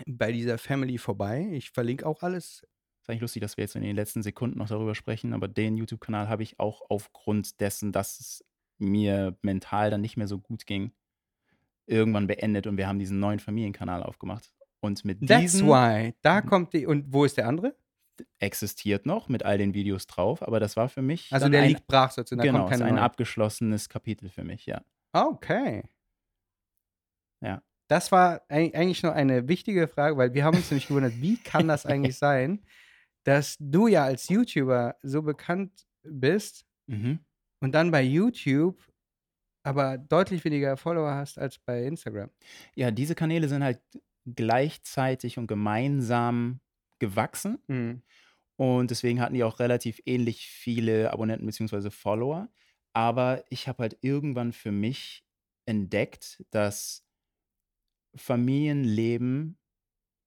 bei dieser Family vorbei. Ich verlinke auch alles. Ist eigentlich lustig, dass wir jetzt in den letzten Sekunden noch darüber sprechen, aber den YouTube-Kanal habe ich auch aufgrund dessen, dass es mir mental dann nicht mehr so gut ging, irgendwann beendet und wir haben diesen neuen Familienkanal aufgemacht. Und mit That's diesem why. Da kommt die. Und wo ist der andere? Existiert noch mit all den Videos drauf, aber das war für mich Also der ein, liegt brach sozusagen. Da genau, kommt ist ein neue. abgeschlossenes Kapitel für mich, ja. Okay. Ja. Das war eig- eigentlich noch eine wichtige Frage, weil wir haben uns nämlich gewundert, wie kann das eigentlich sein, dass du ja als YouTuber so bekannt bist Mhm. und dann bei YouTube aber deutlich weniger Follower hast als bei Instagram. Ja, diese Kanäle sind halt gleichzeitig und gemeinsam gewachsen Mhm. und deswegen hatten die auch relativ ähnlich viele Abonnenten bzw. Follower. Aber ich habe halt irgendwann für mich entdeckt, dass Familienleben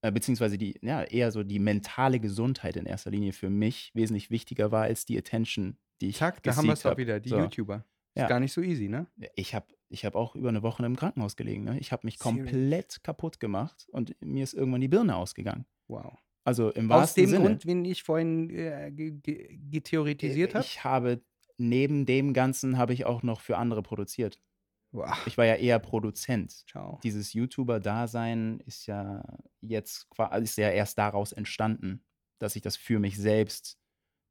äh, beziehungsweise die, ja, eher so die mentale Gesundheit in erster Linie für mich wesentlich wichtiger war als die Attention, die ich Zack, da haben wir es doch wieder, die So. YouTuber. Ist Ja. gar nicht so easy, ne? Ich habe ich hab auch über eine Woche im Krankenhaus gelegen. Ne? Ich habe mich komplett kaputt gemacht und mir ist irgendwann die Birne ausgegangen. Wow. Also im Aus wahrsten dem Sinne. Grund, den ich vorhin äh, ge ge getheoretisiert habe. ich habe neben dem Ganzen habe ich auch noch für andere produziert. Wow. Ich war ja eher Produzent. Ciao. Dieses YouTuber-Dasein ist ja jetzt ist ja erst daraus entstanden, dass ich das für mich selbst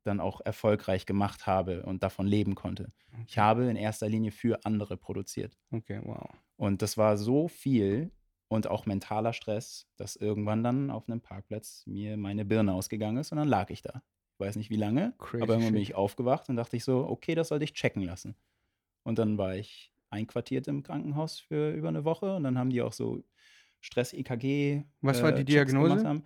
dann auch erfolgreich gemacht habe und davon leben konnte. Ich habe in erster Linie für andere produziert. Okay, wow. Und das war so viel und auch mentaler Stress, dass irgendwann dann auf einem Parkplatz mir meine Birne ausgegangen ist und dann lag ich da. Ich weiß nicht wie lange, Crazy aber irgendwann bin ich aufgewacht und dachte ich so, okay, das sollte ich checken lassen. Und dann war ich einquartiert im Krankenhaus für über eine Woche und dann haben die auch so Stress-EKG. Was war die äh, Checks gemacht Diagnose?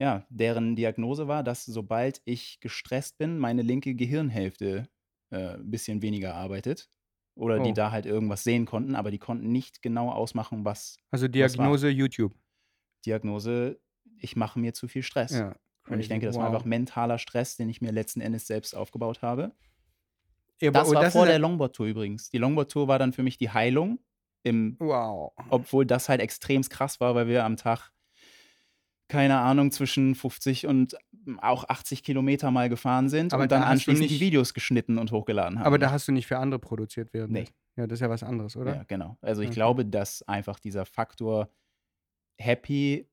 Ja, deren Diagnose war, dass sobald ich gestresst bin, meine linke Gehirnhälfte äh, ein bisschen weniger arbeitet. Oder die Oh. da halt irgendwas sehen konnten, aber die konnten nicht genau ausmachen, was Also war? Diagnose YouTube. Diagnose, ich mache mir zu viel Stress. Ja. Und ich denke, das war Wow. einfach mentaler Stress, den ich mir letzten Endes selbst aufgebaut habe. Ja, Das war das vor der Longboard-Tour übrigens. Die Longboard-Tour war dann für mich die Heilung, im, Wow. obwohl das halt extrem krass war, weil wir am Tag, keine Ahnung, zwischen 50 und auch 80 Kilometer mal gefahren sind Aber und dann da anschließend die nicht- Videos geschnitten und hochgeladen haben. Aber da hast du nicht für andere produziert werden. Nee. Ja, das ist ja was anderes, oder? Ja, genau. Also ich Okay. glaube, dass einfach dieser Faktor happy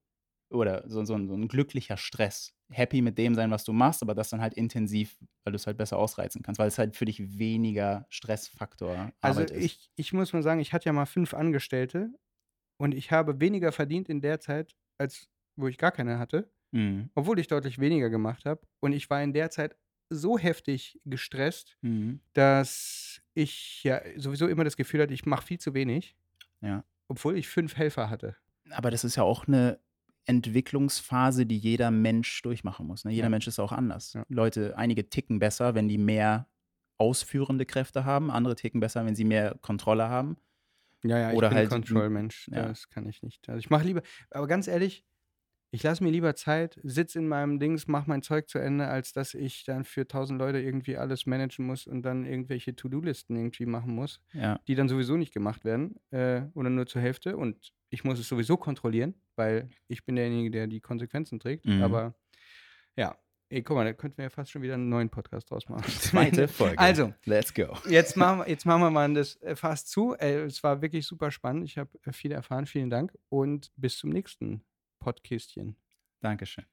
oder so, so, ein, so ein glücklicher Stress, happy mit dem sein, was du machst, aber das dann halt intensiv, weil du es halt besser ausreizen kannst, weil es halt für dich weniger Stressfaktor Also Arbeit ist. ich, ich muss mal sagen, ich hatte ja mal fünf Angestellte und ich habe weniger verdient in der Zeit, als wo ich gar keine hatte, Mhm. obwohl ich deutlich weniger gemacht habe. Und ich war in der Zeit so heftig gestresst, Mhm. dass ich ja sowieso immer das Gefühl hatte, ich mache viel zu wenig, Ja. obwohl ich fünf Helfer hatte. Aber das ist ja auch eine Entwicklungsphase, die jeder Mensch durchmachen muss. Ne? Jeder Ja. Mensch ist auch anders. Ja. Leute, einige ticken besser, wenn die mehr ausführende Kräfte haben, andere ticken besser, wenn sie mehr Kontrolle haben. Ja, ja, ich Oder bin halt- Control-Mensch. ja. Das kann ich nicht. Also ich mache lieber, aber ganz ehrlich, ich lasse mir lieber Zeit, sitze in meinem Dings, mache mein Zeug zu Ende, als dass ich dann für tausend Leute irgendwie alles managen muss und dann irgendwelche To-Do-Listen irgendwie machen muss, Ja. die dann sowieso nicht gemacht werden äh, oder nur zur Hälfte. Und ich muss es sowieso kontrollieren, weil ich bin derjenige, der die Konsequenzen trägt. Mhm. Aber ja, ey, guck mal, da könnten wir ja fast schon wieder einen neuen Podcast draus machen. Zweite Folge. Also, let's go. Jetzt machen, wir, jetzt machen wir mal das äh, fast zu. Äh, es war wirklich super spannend. Ich habe äh, viel erfahren. Vielen Dank und bis zum nächsten Podcastchen. Dankeschön.